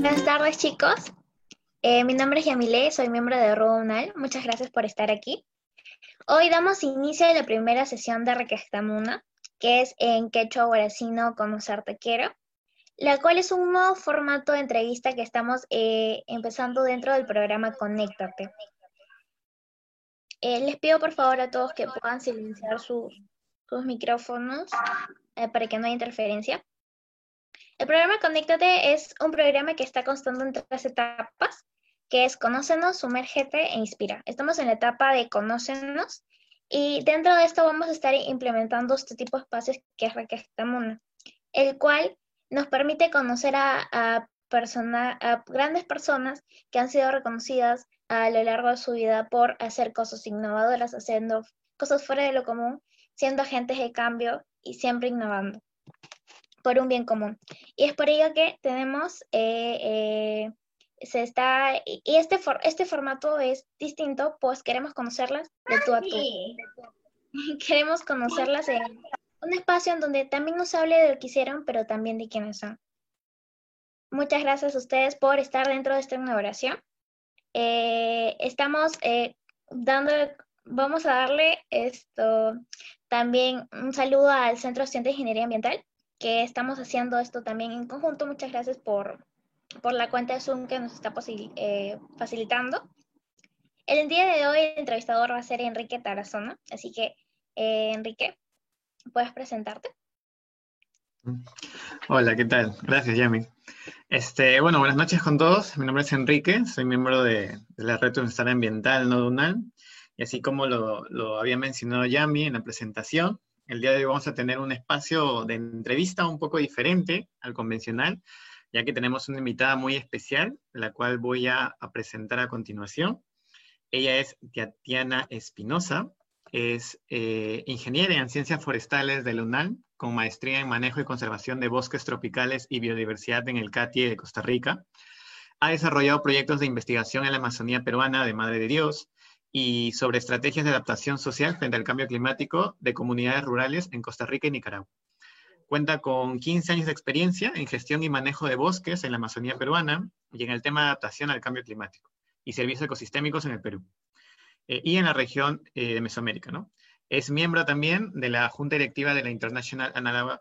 Buenas tardes chicos, eh, mi nombre es Yamile, soy miembro de RUNAL, muchas gracias por estar aquí. Hoy damos inicio a la primera sesión de Requestamuna, que es en quechua guaracino Conocerte Quiero, la cual es un nuevo formato de entrevista que estamos eh, empezando dentro del programa Conéctate. Eh, les pido por favor a todos que puedan silenciar sus, micrófonos para que no haya interferencia. El programa Conéctate es un programa que está constando en tres etapas, que es Conócenos, Sumérgete e Inspira. Estamos en la etapa de Conócenos y dentro de esto vamos a estar implementando este tipo de espacios que es Requestamuna, el cual nos permite conocer a, a, a grandes personas que han sido reconocidas a lo largo de su vida por hacer cosas innovadoras, haciendo cosas fuera de lo común, siendo agentes de cambio y siempre innovando por un bien común. Y es por ello que tenemos, eh, eh, se está, y este, este formato es distinto, pues queremos conocerlas de tú a tú. queremos conocerlas en un espacio en donde también nos hable de lo que hicieron, pero también de quiénes son. Muchas gracias a ustedes por estar dentro de esta inauguración. Eh, estamos dando, vamos a darle esto también un saludo al Centro de de Ingeniería Ambiental, que estamos haciendo esto también en conjunto. Muchas gracias por, por la cuenta de Zoom que nos está eh, facilitando. El día de hoy el entrevistador va a ser Enrique Tarazona, así que eh, Enrique, ¿puedes presentarte? Hola, ¿qué tal? Gracias, Yami. Este, bueno, buenas noches con todos. Mi nombre es Enrique, soy miembro de, la Red Universidad Ambiental Nodunal. Y así como lo, lo había mencionado Yami en la presentación, el día de hoy vamos a tener un espacio de entrevista un poco diferente al convencional, ya que tenemos una invitada muy especial, la cual voy a, presentar a continuación. Ella es Tatiana Espinosa, es eh, ingeniera en ciencias forestales de la con maestría en manejo y conservación de bosques tropicales y biodiversidad en el CATIE de Costa Rica. Ha desarrollado proyectos de investigación en la Amazonía peruana de Madre de Dios, y sobre estrategias de adaptación social frente al cambio climático de comunidades rurales en Costa Rica y Nicaragua. Cuenta con 15 años de experiencia en gestión y manejo de bosques en la Amazonía peruana y en el tema de adaptación al cambio climático y servicios ecosistémicos en el Perú eh, y en la región eh, de Mesoamérica. ¿no? Es miembro también de la Junta Directiva de la International Analog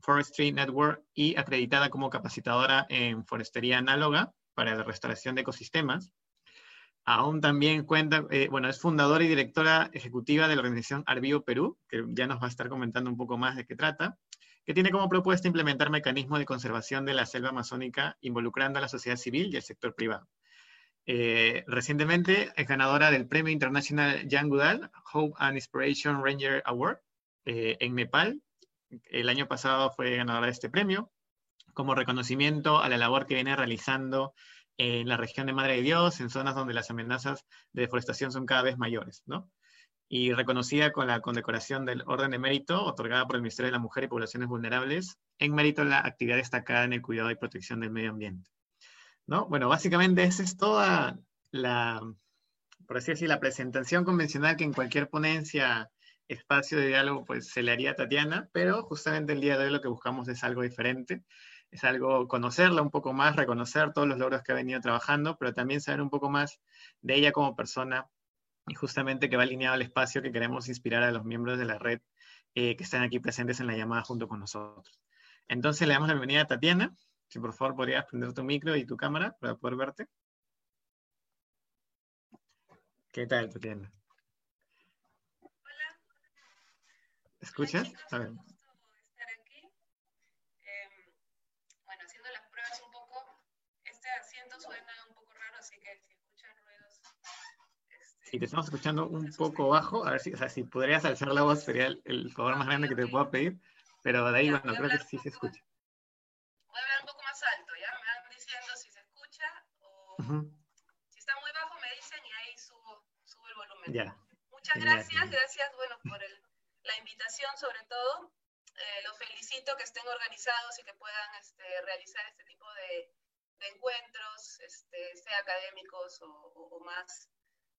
Forestry Network y acreditada como capacitadora en forestería análoga para la restauración de ecosistemas Aún también cuenta, eh, bueno, es fundadora y directora ejecutiva de la organización Arbivo Perú, que ya nos va a estar comentando un poco más de qué trata, que tiene como propuesta implementar mecanismos de conservación de la selva amazónica involucrando a la sociedad civil y el sector privado. Eh, recientemente es ganadora del Premio Internacional Jan Goodall Hope and Inspiration Ranger Award eh, en Nepal. El año pasado fue ganadora de este premio como reconocimiento a la labor que viene realizando en la región de Madre de Dios, en zonas donde las amenazas de deforestación son cada vez mayores, ¿no? Y reconocida con la condecoración del Orden de Mérito, otorgada por el Ministerio de la Mujer y Poblaciones Vulnerables, en mérito a la actividad destacada en el cuidado y protección del medio ambiente. ¿No? Bueno, básicamente esa es toda la, por así decir, la presentación convencional que en cualquier ponencia, espacio de diálogo, pues se le haría a Tatiana, pero justamente el día de hoy lo que buscamos es algo diferente es algo conocerla un poco más, reconocer todos los logros que ha venido trabajando, pero también saber un poco más de ella como persona y justamente que va alineado al espacio que queremos inspirar a los miembros de la red eh, que están aquí presentes en la llamada junto con nosotros. Entonces le damos la bienvenida a Tatiana. Si por favor podrías prender tu micro y tu cámara para poder verte. ¿Qué tal, Tatiana? Hola. ¿Escuchas? A ver. Si te estamos escuchando un poco bajo, a ver si, o sea, si podrías alzar la voz sería el, favor más grande que te puedo pedir, pero de ahí, bueno, creo que sí se escucha. Voy a hablar un poco más alto, ¿ya? Me van diciendo si se escucha o si está muy bajo me dicen y ahí subo, subo el volumen. Ya. Muchas gracias, gracias, bueno, por el, la invitación sobre todo. Eh, los felicito que estén organizados y que puedan este, realizar este tipo de, de encuentros, este, sea académicos o, o, o más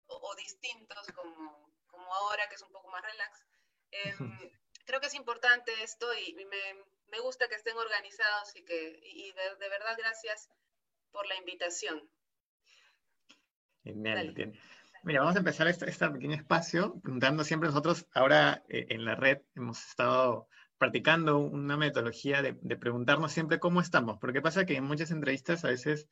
o, distintos como, como, ahora, que es un poco más relax. Em, creo que es importante esto y me, me gusta que estén organizados y que y de, verdad gracias por la invitación. Genial, Mira, vamos a empezar este, este, pequeño espacio preguntando siempre nosotros, ahora eh, en la red hemos estado practicando una metodología de, de, preguntarnos siempre cómo estamos, porque pasa que en muchas entrevistas a veces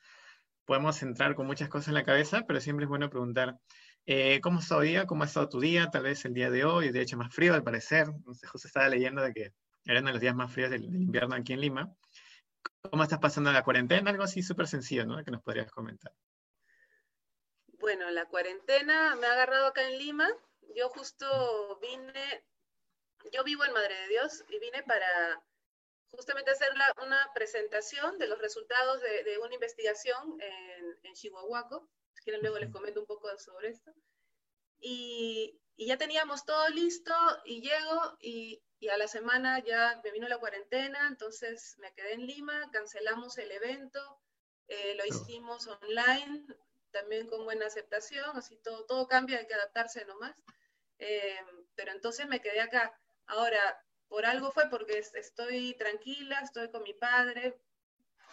podemos entrar con muchas cosas en la cabeza, pero siempre es bueno preguntar eh, ¿Cómo está hoy día? ¿Cómo ha estado tu día? Tal vez el día de hoy, de hecho más frío al parecer. José estaba leyendo de que eran los días más fríos del, invierno aquí en Lima. ¿Cómo estás pasando la cuarentena? Algo así súper sencillo, ¿no? Que nos podrías comentar. Bueno, la cuarentena me ha agarrado acá en Lima. Yo justo vine, yo vivo en Madre de Dios y vine para justamente hacer una presentación de los resultados de, una investigación en, en Chihuahua si quieren luego les comento un poco sobre esto. Y, y ya teníamos todo listo y llego y, y, a la semana ya me vino la cuarentena, entonces me quedé en Lima, cancelamos el evento, eh, lo hicimos online, también con buena aceptación, así todo, todo cambia, hay que adaptarse nomás. Eh, pero entonces me quedé acá. Ahora, por algo fue porque estoy tranquila, estoy con mi padre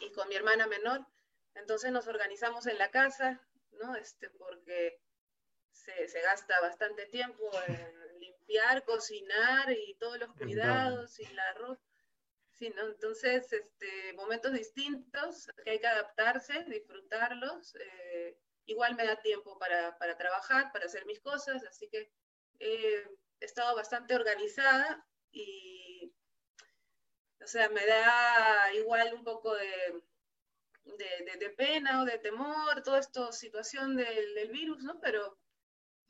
y con mi hermana menor, entonces nos organizamos en la casa, ¿no? Este, porque se, se gasta bastante tiempo en limpiar, cocinar y todos los cuidados y la ropa. Sí, ¿no? Entonces, este, momentos distintos que hay que adaptarse, disfrutarlos. Eh, igual me da tiempo para, para, trabajar, para hacer mis cosas, así que he estado bastante organizada y, o sea, me da igual un poco de, de, pena o de temor, toda esta situación del, virus, ¿no? Pero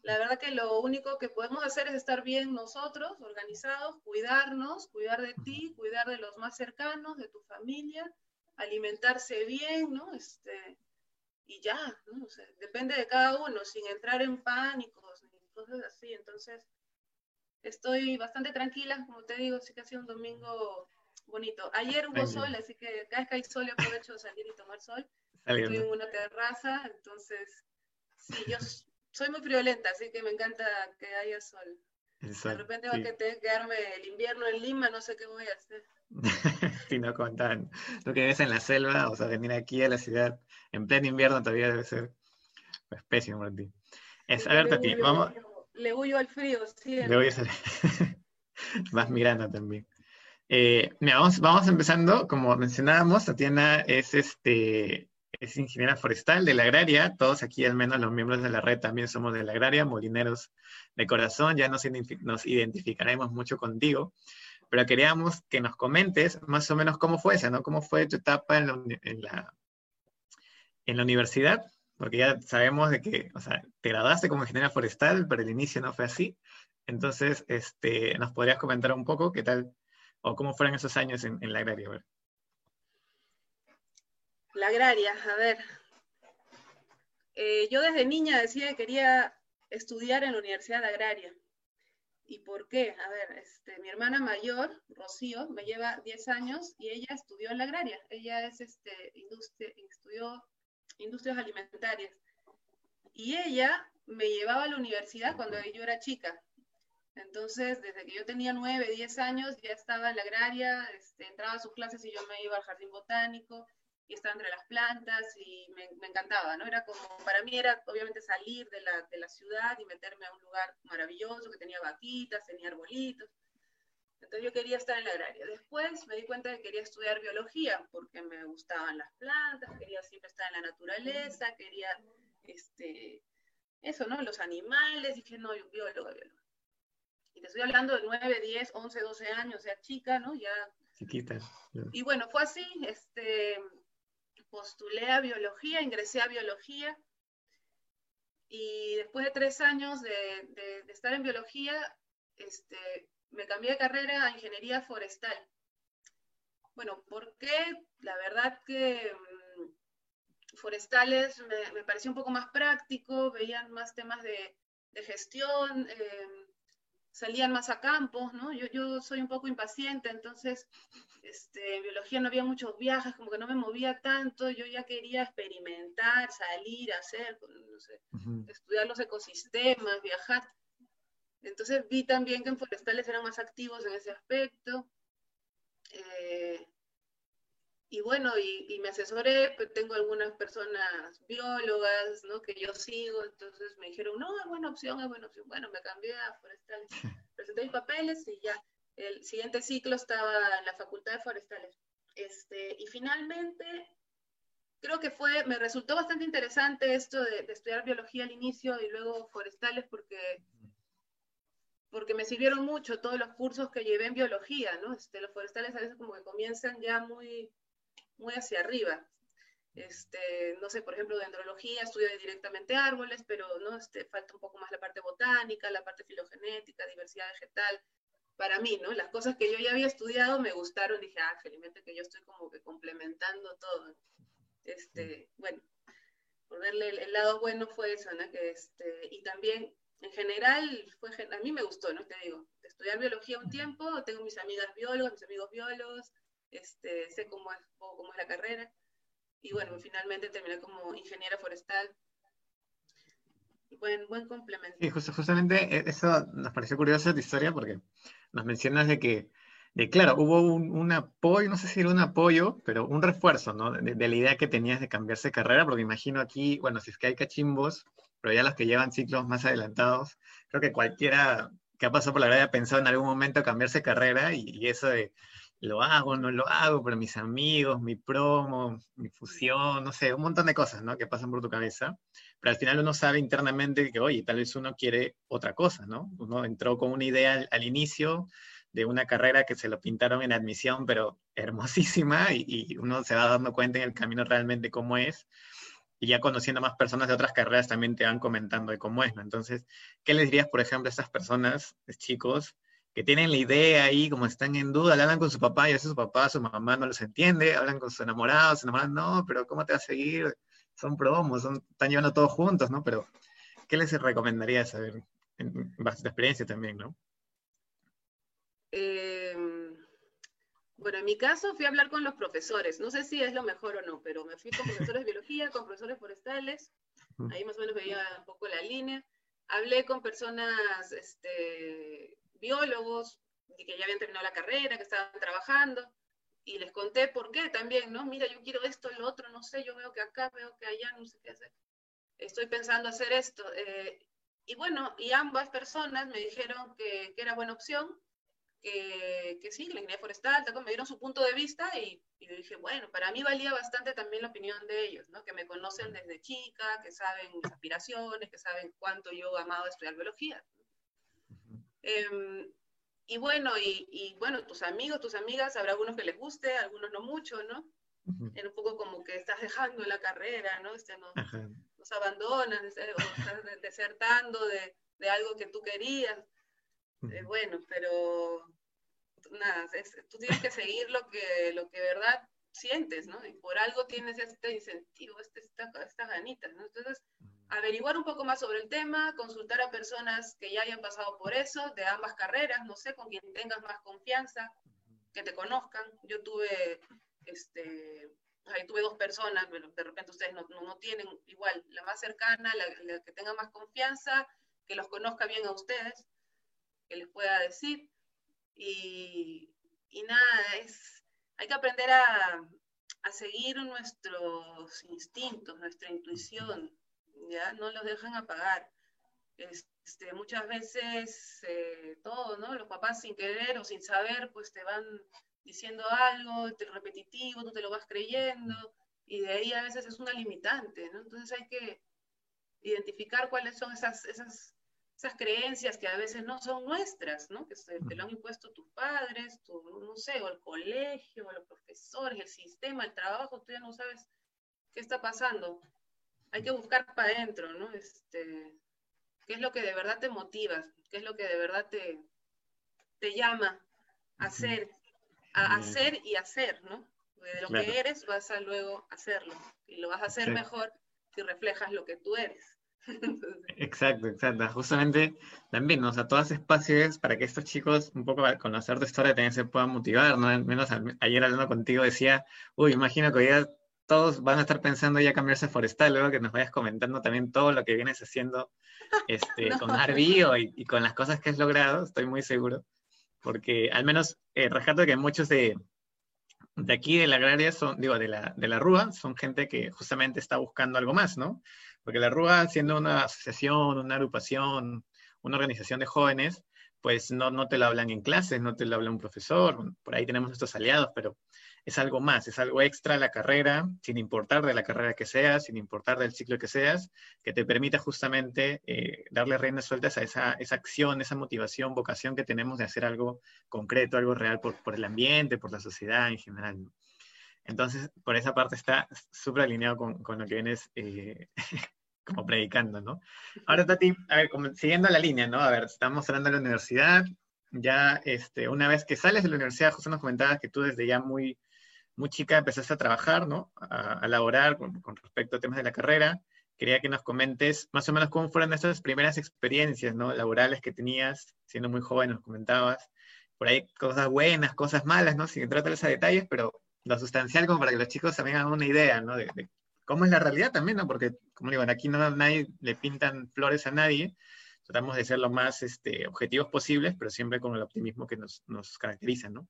la verdad que lo único que podemos hacer es estar bien nosotros, organizados, cuidarnos, cuidar de ti, cuidar de los más cercanos, de tu familia, alimentarse bien, ¿no? Este, y ya, ¿no? depende de cada uno, sin entrar en pánicos ni cosas así. Entonces, estoy bastante tranquila, como te digo, sí que ha sido un domingo bonito. Ayer hubo sol, así que cada vez que hay sol yo aprovecho de salir y tomar sol. Estoy en una terraza, entonces, sí, yo soy muy friolenta, así que me encanta que haya sol. de repente va a quedarme el invierno en Lima, no sé qué voy a hacer. si no contan lo que ves en la selva, o sea, venir aquí a la ciudad en pleno invierno todavía debe ser pues, pésimo para ti. Es, a ver, Tati, vamos. Le huyo al frío, sí. Le voy a Vas mirando también. Eh, vamos, vamos empezando, como mencionábamos, Tatiana es, este, es ingeniera forestal de la agraria, todos aquí al menos los miembros de la red también somos de la agraria, molineros de corazón, ya nos, nos identificaremos mucho contigo, pero queríamos que nos comentes más o menos cómo fue esa, ¿no? ¿Cómo fue tu etapa en la, en la, en la universidad? Porque ya sabemos de que, o sea, te graduaste como ingeniera forestal, pero el inicio no fue así. Entonces, este, ¿nos podrías comentar un poco qué tal ¿O cómo fueron esos años en, la agraria? La agraria, a ver. Eh, yo desde niña decía que quería estudiar en la Universidad Agraria. ¿Y por qué? A ver, este, mi hermana mayor, Rocío, me lleva 10 años y ella estudió en la agraria. Ella es, este, industria, estudió industrias alimentarias. Y ella me llevaba a la universidad cuando yo era chica. Entonces, desde que yo tenía nueve, diez años, ya estaba en la agraria, este, entraba a sus clases y yo me iba al jardín botánico y estaba entre las plantas y me, encantaba, ¿no? Era como, para mí era obviamente salir de la, de la, ciudad y meterme a un lugar maravilloso que tenía vaquitas, tenía arbolitos. Entonces yo quería estar en la agraria. Después me di cuenta que quería estudiar biología porque me gustaban las plantas, quería siempre estar en la naturaleza, quería, este, eso, ¿no? Los animales, dije, no, yo biólogo, biólogo. Y te estoy hablando de 9, 10, 11, 12 años, sea, chica, ¿no? Ya. Chiquita. Y bueno, fue así, este, postulé a biología, ingresé a biología. Y después de tres años de, de, estar en biología, este, me cambié de carrera a ingeniería forestal. Bueno, ¿por qué? La verdad que mm, forestales me, me, pareció un poco más práctico, veían más temas de, de gestión, eh, salían más a campos, ¿no? Yo, yo soy un poco impaciente, entonces este, en biología no había muchos viajes, como que no me movía tanto, yo ya quería experimentar, salir, hacer, no sé, estudiar los ecosistemas, viajar. Entonces vi también que en forestales eran más activos en ese aspecto. Eh, y bueno, y, me asesoré, pues tengo algunas personas biólogas, ¿no? Que yo sigo, entonces me dijeron, no, es buena opción, es buena opción. Bueno, me cambié a forestales, presenté mis papeles y ya, el siguiente ciclo estaba en la Facultad de Forestales. Este, y finalmente, creo que fue, me resultó bastante interesante esto de, de estudiar biología al inicio y luego forestales porque porque me sirvieron mucho todos los cursos que llevé en biología, ¿no? Este, los forestales a veces como que comienzan ya muy, muy hacia arriba. Este, no sé, por ejemplo, dendrología, estudio directamente árboles, pero ¿no? Este, falta un poco más la parte botánica, la parte filogenética, diversidad vegetal. Para mí, ¿no? Las cosas que yo ya había estudiado me gustaron, dije, ah, felizmente que yo estoy como que complementando todo. Este, bueno, por verle el, lado bueno fue eso, ¿no? Que este, y también, en general, fue, a mí me gustó, ¿no? Te digo, estudiar biología un tiempo, tengo mis amigas biólogos, mis amigos biólogos, este, sé cómo es, cómo es la carrera. Y bueno, finalmente terminé como ingeniera forestal. Buen, buen complemento. Sí, justamente e, eso nos pareció curioso tu historia porque nos mencionas de que, de, claro, hubo un, apoyo, no sé si era un apoyo, pero un refuerzo, ¿no? De, la idea que tenías de cambiarse de carrera, porque imagino aquí, bueno, si es que hay cachimbos, pero ya los que llevan ciclos más adelantados, creo que cualquiera que ha pasado por la carrera ha pensado en algún momento cambiarse de carrera y, y eso de lo hago, no lo hago, pero mis amigos, mi promo, mi fusión, no sé, un montón de cosas, ¿no? Que pasan por tu cabeza. Pero al final uno sabe internamente que, oye, tal vez uno quiere otra cosa, ¿no? Uno entró con una idea al, inicio de una carrera que se lo pintaron en admisión, pero hermosísima, y, y, uno se va dando cuenta en el camino realmente cómo es. Y ya conociendo más personas de otras carreras también te van comentando de cómo es, ¿no? Entonces, ¿qué les dirías, por ejemplo, a estas personas, chicos, que tienen la idea ahí, como están en duda, le hablan con su papá y a su papá, su mamá no los entiende, hablan con su enamorado, su enamorado, no, pero ¿cómo te va a seguir? Son promos, son, están llevando todos juntos, ¿no? Pero, ¿qué les recomendaría saber en base experiencia también, no? Em, bueno, en mi caso fui a hablar con los profesores, no sé si es lo mejor o no, pero me fui con profesores de biología, con profesores forestales, ahí más o menos veía un poco la línea. Hablé con personas este, biólogos que ya habían terminado la carrera, que estaban trabajando, y les conté por qué también, ¿no? Mira, yo quiero esto, lo otro, no sé, yo veo que acá, veo que allá, no sé qué hacer. Estoy pensando hacer esto. Eh, y bueno, y ambas personas me dijeron que, que era buena opción, que, que, sí, la ingeniería forestal, me dieron su punto de vista y, y dije, bueno, para mí valía bastante también la opinión de ellos, ¿no? Que me conocen desde chica, que saben mis aspiraciones, que saben cuánto yo amado estudiar biología. Em, y bueno, y, bueno, tus amigos, tus amigas, habrá algunos que les guste, algunos no mucho, ¿no? Era un poco como que estás dejando la carrera, ¿no? Este, no nos abandonas, o estás desertando de, de, algo que tú querías. Eh, bueno, pero nada, tú tienes que seguir lo que, lo que de verdad sientes, ¿no? Y por algo tienes este incentivo, este, esta, estas ganitas, ¿no? Entonces, averiguar un poco más sobre el tema, consultar a personas que ya hayan pasado por eso, de ambas carreras, no sé, con quien tengas más confianza, que te conozcan. Yo tuve, este, ahí tuve dos personas, pero de repente ustedes no, no, tienen igual, la más cercana, la, que tenga más confianza, que los conozca bien a ustedes, que les pueda decir. Y, y nada, es, hay que aprender a, a seguir nuestros instintos, nuestra intuición, ¿ya? No los dejan apagar. Este, muchas veces eh, todo, ¿no? Los papás sin querer o sin saber, pues te van diciendo algo repetitivo, tú te lo vas creyendo, y de ahí a veces es una limitante. Entonces hay que identificar cuáles son esas, esas, esas creencias que a veces no son nuestras, ¿no? Que te lo han impuesto tus padres, tu, no sé, o el colegio, o los profesores, el sistema, el trabajo, tú ya no sabes qué está pasando hay que buscar para adentro, ¿no? Este, ¿Qué es lo que de verdad te motiva? ¿Qué es lo que de verdad te, te llama a hacer? A hacer y hacer, ¿no? de lo que eres vas a luego hacerlo. Y lo vas a hacer mejor si reflejas lo que tú eres. Exacto, exacto. Justamente también, ¿no? o sea, todos espacios para que estos chicos, un poco al conocer tu historia, también se puedan motivar, ¿no? Al menos ayer hablando contigo decía, uy, imagino que hoy día todos van a estar pensando ya cambiarse forestal, luego que nos vayas comentando también todo lo que vienes haciendo este, con Arbio y, con las cosas que has logrado, estoy muy seguro, porque al menos eh, rescato que muchos de, de aquí de la agraria son, digo, de la, de la RUA, son gente que justamente está buscando algo más, ¿no? Porque la RUA, siendo una asociación, una agrupación, una organización de jóvenes, pues no, no te lo hablan en clases, no te lo habla un profesor, por ahí tenemos nuestros aliados, pero es algo más, es algo extra a la carrera, sin importar de la carrera que seas, sin importar del ciclo que seas, que te permita justamente eh, darle reinas sueltas a esa, esa, acción, esa motivación, vocación que tenemos de hacer algo concreto, algo real por, por el ambiente, por la sociedad en general. Entonces, por esa parte está súper alineado con, con, lo que vienes eh, como predicando, ¿no? Ahora, Tati, a ver, como, siguiendo la línea, ¿no? A ver, estamos hablando de la universidad, ya este, una vez que sales de la universidad, justo nos comentabas que tú desde ya muy, muy chica empezaste a trabajar, ¿no? A, a laborar con, con, respecto a temas de la carrera. Quería que nos comentes más o menos cómo fueron estas primeras experiencias, ¿no? Laborales que tenías, siendo muy joven, nos comentabas. Por ahí cosas buenas, cosas malas, ¿no? Sin entrar a detalles, pero lo sustancial como para que los chicos también hagan una idea, ¿no? De, cómo es la realidad también, ¿no? Porque, como digo, aquí no nadie le pintan flores a nadie, tratamos de ser lo más este, objetivos posibles, pero siempre con el optimismo que nos, nos caracteriza, ¿no?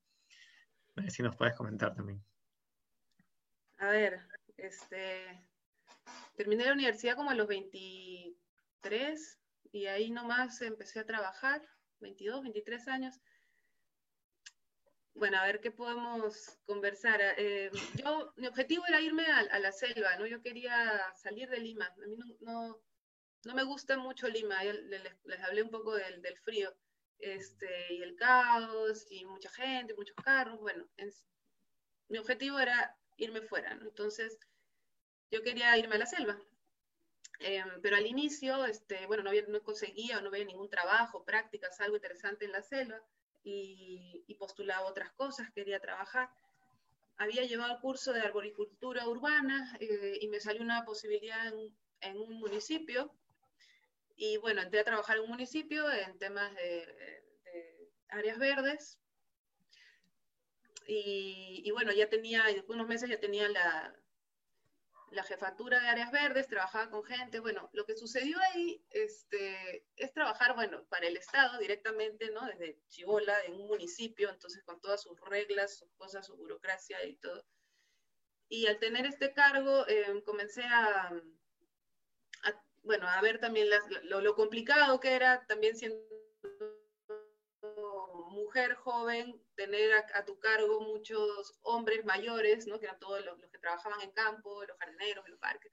A ver si nos puedes comentar también. A ver, este, terminé la universidad como a los 23 y ahí nomás empecé a trabajar, 22, 23 años. Bueno, a ver qué podemos conversar. Eh, yo, mi objetivo era irme a, a, la selva, ¿no? Yo quería salir de Lima. A mí no, no, no me gusta mucho Lima. Les, les, hablé un poco del, del, frío. Este, y el caos, y mucha gente, muchos carros. Bueno, en, mi objetivo era irme fuera, ¿no? Entonces, yo quería irme a la selva. Eh, pero al inicio, este, bueno, no, había, no conseguía o no veía ningún trabajo, prácticas, algo interesante en la selva y, y, postulaba otras cosas, quería trabajar. Había llevado el curso de arboricultura urbana eh, y me salió una posibilidad en, en, un municipio. Y bueno, entré a trabajar en un municipio en temas de, de áreas verdes. Y, y, bueno, ya tenía, unos meses ya tenía la, la jefatura de áreas verdes, trabajaba con gente. Bueno, lo que sucedió ahí este, es trabajar, bueno, para el Estado directamente, ¿no? Desde Chibola, en un municipio, entonces con todas sus reglas, sus cosas, su burocracia y todo. Y al tener este cargo, eh, comencé a, bueno, a ver también lo, lo complicado que era también siendo mujer joven, tener a, tu cargo muchos hombres mayores, ¿no? que eran todos los, que trabajaban en campo, los jardineros, en los parques.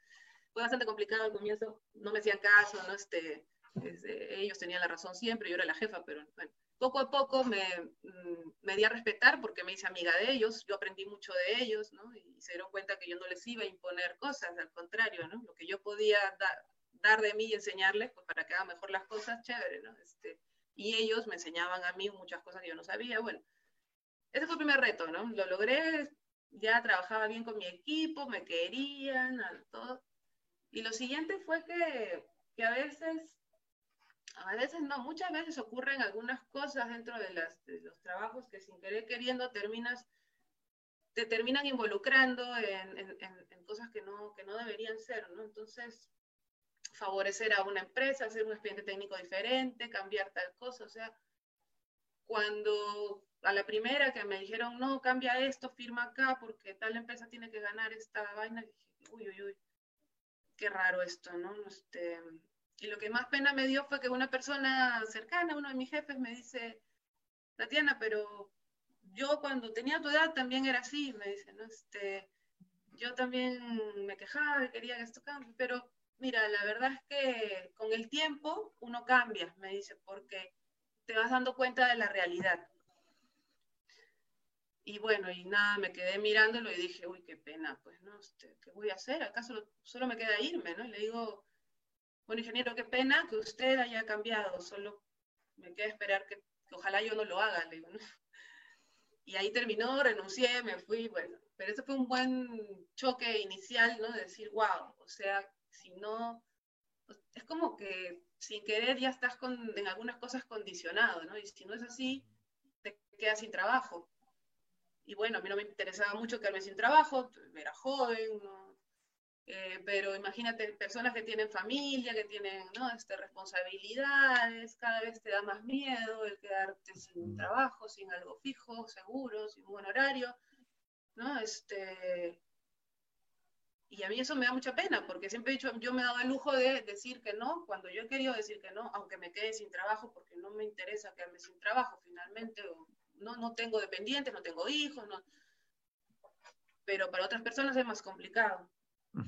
Fue bastante complicado al comienzo, no me hacían caso, ¿no? este, este, ellos tenían la razón siempre, yo era la jefa, pero poco a poco me, mm, me, di a respetar porque me hice amiga de ellos, yo aprendí mucho de ellos, ¿no? y se dieron cuenta que yo no les iba a imponer cosas, al contrario, ¿no? lo que yo podía da, dar de mí y enseñarles, pues para que hagan mejor las cosas, chévere, ¿no? Este, y ellos me enseñaban a mí muchas cosas que yo no sabía. Bueno, ese fue el primer reto, ¿no? Lo logré, ya trabajaba bien con mi equipo, me querían, todo. Y lo siguiente fue que, que a veces, a veces no, muchas veces ocurren algunas cosas dentro de, las, de los trabajos que sin querer queriendo terminas, te terminan involucrando en, en, en cosas que no, que no deberían ser, ¿no? Entonces, favorecer a una empresa, hacer un expediente técnico diferente, cambiar tal cosa. O sea, cuando a la primera que me dijeron, no, cambia esto, firma acá, porque tal empresa tiene que ganar esta vaina, dije, uy, uy, uy, qué raro esto, ¿no? Este, y lo que más pena me dio fue que una persona cercana, uno de mis jefes, me dice, Tatiana, pero yo cuando tenía tu edad también era así, me dice, ¿no? Este, yo también me quejaba, quería que esto cambie, pero Mira, la verdad es que con el tiempo uno cambia, me dice, porque te vas dando cuenta de la realidad. Y bueno, y nada, me quedé mirándolo y dije, uy, qué pena, pues, ¿no? Este, ¿Qué voy a hacer? ¿Acá solo, me queda irme, no? Y le digo, bueno, ingeniero, qué pena que usted haya cambiado, solo me queda esperar que, que ojalá yo no lo haga, le digo, ¿no? Y ahí terminó, renuncié, me fui, bueno, pero ese fue un buen choque inicial, ¿no? De decir, wow, o sea, si no, es como que sin querer ya estás con, en algunas cosas condicionado, ¿no? Y si no es así, te quedas sin trabajo. Y bueno, a mí no me interesaba mucho quedarme sin trabajo, era joven, ¿no? eh, pero imagínate, personas que tienen familia, que tienen ¿no? este, responsabilidades, cada vez te da más miedo el quedarte sin trabajo, sin algo fijo, seguro, sin un buen horario. ¿no? Este, y a mí eso me da mucha pena, porque siempre he dicho, yo me he dado el lujo de decir que no, cuando yo he querido decir que no, aunque me quede sin trabajo, porque no me interesa quedarme sin trabajo finalmente, no, no tengo dependientes, no tengo hijos, no. pero para otras personas es más complicado.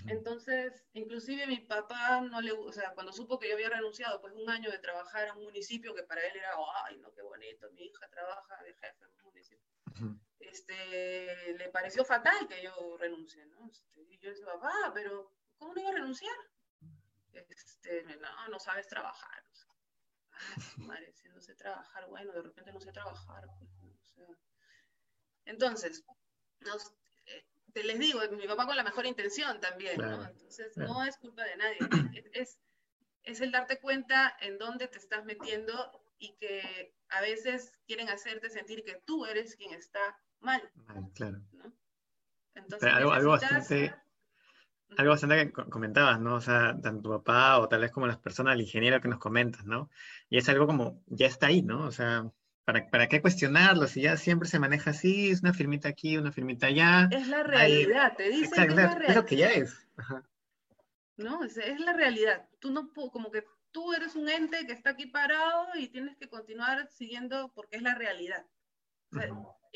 Entonces, inclusive mi papá no le, o sea, cuando supo que yo había renunciado, pues un año de trabajar en un municipio que para él era, ay, no, qué bonito, mi hija trabaja de jefe en un municipio. Este, le pareció fatal que yo renuncie, ¿no? Este, y yo decía, papá, pero ¿cómo no iba a renunciar? Este, no, no sabes trabajar. madre, si no sé trabajar, bueno, de repente no sé trabajar. Pues, Entonces, te les digo, mi papá con la mejor intención también, ¿no? Entonces, no es culpa de nadie, es, es el darte cuenta en dónde te estás metiendo y que a veces quieren hacerte sentir que tú eres quien está mal. claro. Entonces, algo, algo, bastante, algo bastante que comentabas, ¿no? O sea, tanto tu papá o tal vez como las personas, el ingeniero que nos comentas, ¿no? Y es algo como, ya está ahí, ¿no? O sea, ¿para, para qué cuestionarlo? Si ya siempre se maneja así, es una firmita aquí, una firmita allá. Es la realidad, te dicen que es la realidad. Es lo que ya es. ¿No? Es, es, la realidad. Tú no, como que tú eres un ente que está aquí parado y tienes que continuar siguiendo porque es la realidad.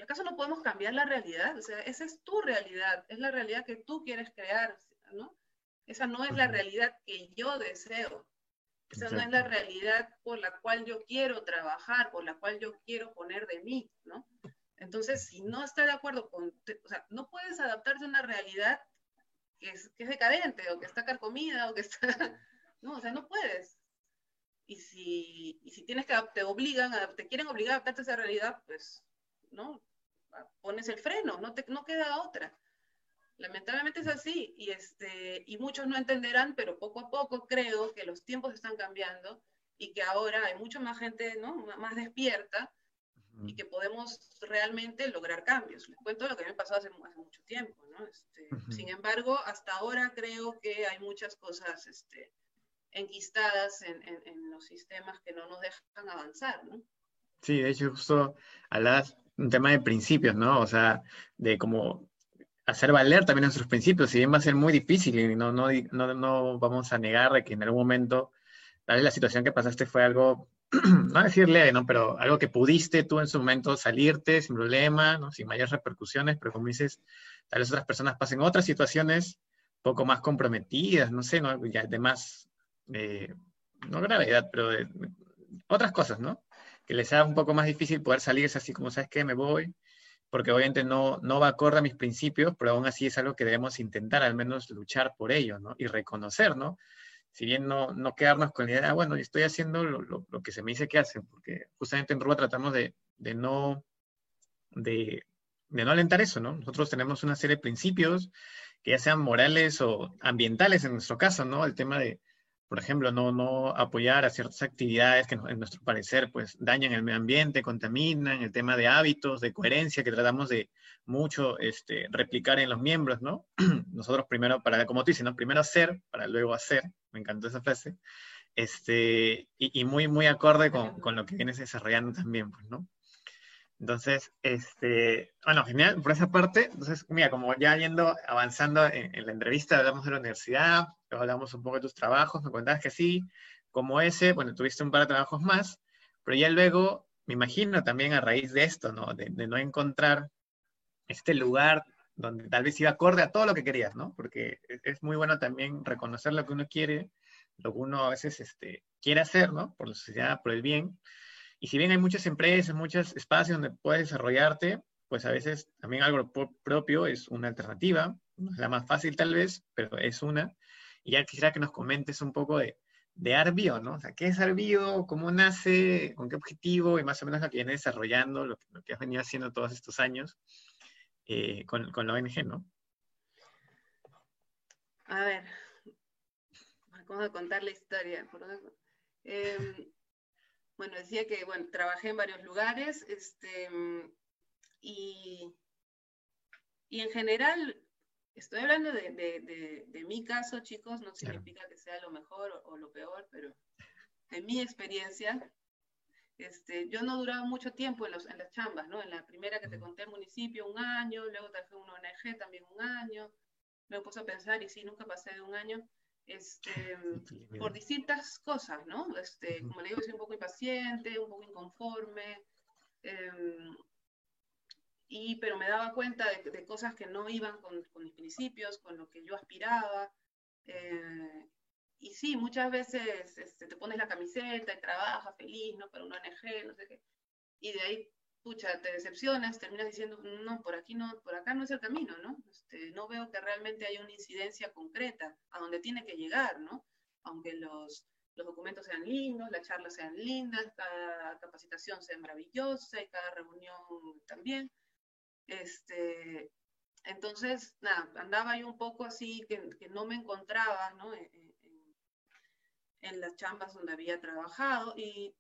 ¿Y acaso no podemos cambiar la realidad? O sea, esa es tu realidad, es la realidad que tú quieres crear, ¿no? Esa no es la realidad que yo deseo. Esa no es la realidad por la cual yo quiero trabajar, por la cual yo quiero poner de mí, ¿no? Entonces, si no está de acuerdo con, o sea, no puedes adaptarse a una realidad que es, que es decadente o que está carcomida o que está, no, o sea, no puedes y si, y si tienes que, te obligan, a, te quieren obligar a adaptarte a esa realidad, pues, ¿no? Pones el freno, no, te, no queda otra. Lamentablemente es así, y, este, y muchos no entenderán, pero poco a poco creo que los tiempos están cambiando y que ahora hay mucha más gente, ¿no? Más despierta y que podemos realmente lograr cambios. Les cuento lo que me pasó hace, hace mucho tiempo, ¿no? Este, sin embargo, hasta ahora creo que hay muchas cosas este, enquistadas en, en, los sistemas que no nos dejan avanzar, ¿no? Sí, de hecho, justo hablas un tema de principios, ¿no? O sea, de cómo hacer valer también nuestros principios, si bien va a ser muy difícil y no, no, no, no vamos a negar de que en algún momento, tal vez la situación que pasaste fue algo, no decirle, ¿no? Pero algo que pudiste tú en su momento salirte sin problema, ¿no? Sin mayores repercusiones, pero como dices, tal vez otras personas pasen otras situaciones poco más comprometidas, no sé, ¿no? Ya de más no gravedad, pero de, otras cosas, ¿no? Que les sea un poco más difícil poder salirse así como, ¿sabes qué? Me voy, porque obviamente no, no va acorde a mis principios, pero aún así es algo que debemos intentar, al menos luchar por ello, ¿no? Y reconocer, ¿no? Si bien no, no quedarnos con la idea, ah, bueno, estoy haciendo lo, lo, lo, que se me dice que hace, porque justamente en Ruba tratamos de, de no, de, de no alentar eso, ¿no? Nosotros tenemos una serie de principios que ya sean morales o ambientales en nuestro caso, ¿no? El tema de, por ejemplo, no, no apoyar a ciertas actividades que en nuestro parecer pues dañan el medio ambiente, contaminan, el tema de hábitos, de coherencia que tratamos de mucho este, replicar en los miembros, ¿no? Nosotros primero, para, como tú dices, ¿no? Primero hacer para luego hacer, me encantó esa frase, este, y, y muy, muy acorde con, con, lo que vienes desarrollando también, pues, ¿no? Entonces, este, bueno, genial, por esa parte, entonces, mira, como ya yendo, avanzando en, en la entrevista, hablamos de la universidad, hablamos un poco de tus trabajos, me contabas que sí, como ese, bueno, tuviste un par de trabajos más, pero ya luego, me imagino también a raíz de esto, ¿no? De, de no encontrar este lugar donde tal vez iba acorde a todo lo que querías, ¿no? Porque es muy bueno también reconocer lo que uno quiere, lo que uno a veces este, quiere hacer, ¿no? Por la sociedad, por el bien. Y si bien hay muchas empresas, muchos espacios donde puedes desarrollarte, pues a veces también algo propio es una alternativa, no es la más fácil tal vez, pero es una. Y ya quisiera que nos comentes un poco de, de Arbio, ¿no? O sea, ¿qué es Arbio? ¿Cómo nace? ¿Con qué objetivo? Y más o menos lo que viene desarrollando, lo que, has venido haciendo todos estos años eh, con, con, la ONG, ¿no? A ver, vamos a contar la historia. Eh, bueno, decía que, bueno, trabajé en varios lugares, este, y, y en general Estoy hablando de, de, de, mi caso, chicos, no significa que sea lo mejor o, o, lo peor, pero de mi experiencia, Este, yo no duraba mucho tiempo en, los, en las chambas, ¿no? En la primera que te conté, el municipio, un año, luego trabajé en una ONG también un año, me puse a pensar y sí, nunca pasé de un año, este, por distintas cosas, ¿no? Este, como le digo, soy un poco impaciente, un poco inconforme, em, y, pero me daba cuenta de, cosas que no iban con, con, mis principios, con lo que yo aspiraba. Eh, y sí, muchas veces este, te pones la camiseta y trabajas feliz, ¿no? Para una ONG, no sé qué. Y de ahí, pucha, te decepcionas, terminas diciendo, no, por aquí no, por acá no es el camino, ¿no? Este, no veo que realmente haya una incidencia concreta a donde tiene que llegar, ¿no? Aunque los, los documentos sean lindos, las charlas sean lindas, cada capacitación sea maravillosa y cada reunión también. Este, entonces, nada, andaba yo un poco así, que, no me encontraba ¿no? En, en, en, las chambas donde había trabajado. Y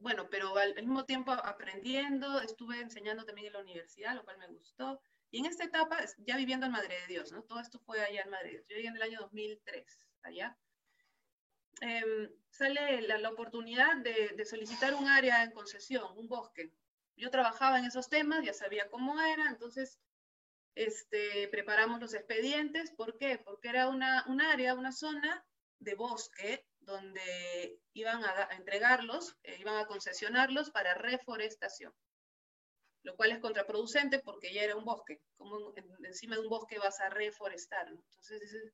bueno, pero al, mismo tiempo aprendiendo, estuve enseñando también en la universidad, lo cual me gustó. Y en esta etapa, ya viviendo en Madre de Dios, ¿no? Todo esto fue allá en Madre de Dios. Yo llegué en el año 2003, allá. Eh, sale la, la oportunidad de, de, solicitar un área en concesión, un bosque, yo trabajaba en esos temas, ya sabía cómo era, entonces este, preparamos los expedientes. ¿Por qué? Porque era una, un área, una zona de bosque donde iban a, a entregarlos, eh, iban a concesionarlos para reforestación, lo cual es contraproducente porque ya era un bosque. Como en, encima de un bosque vas a reforestar. ¿no? Entonces dices,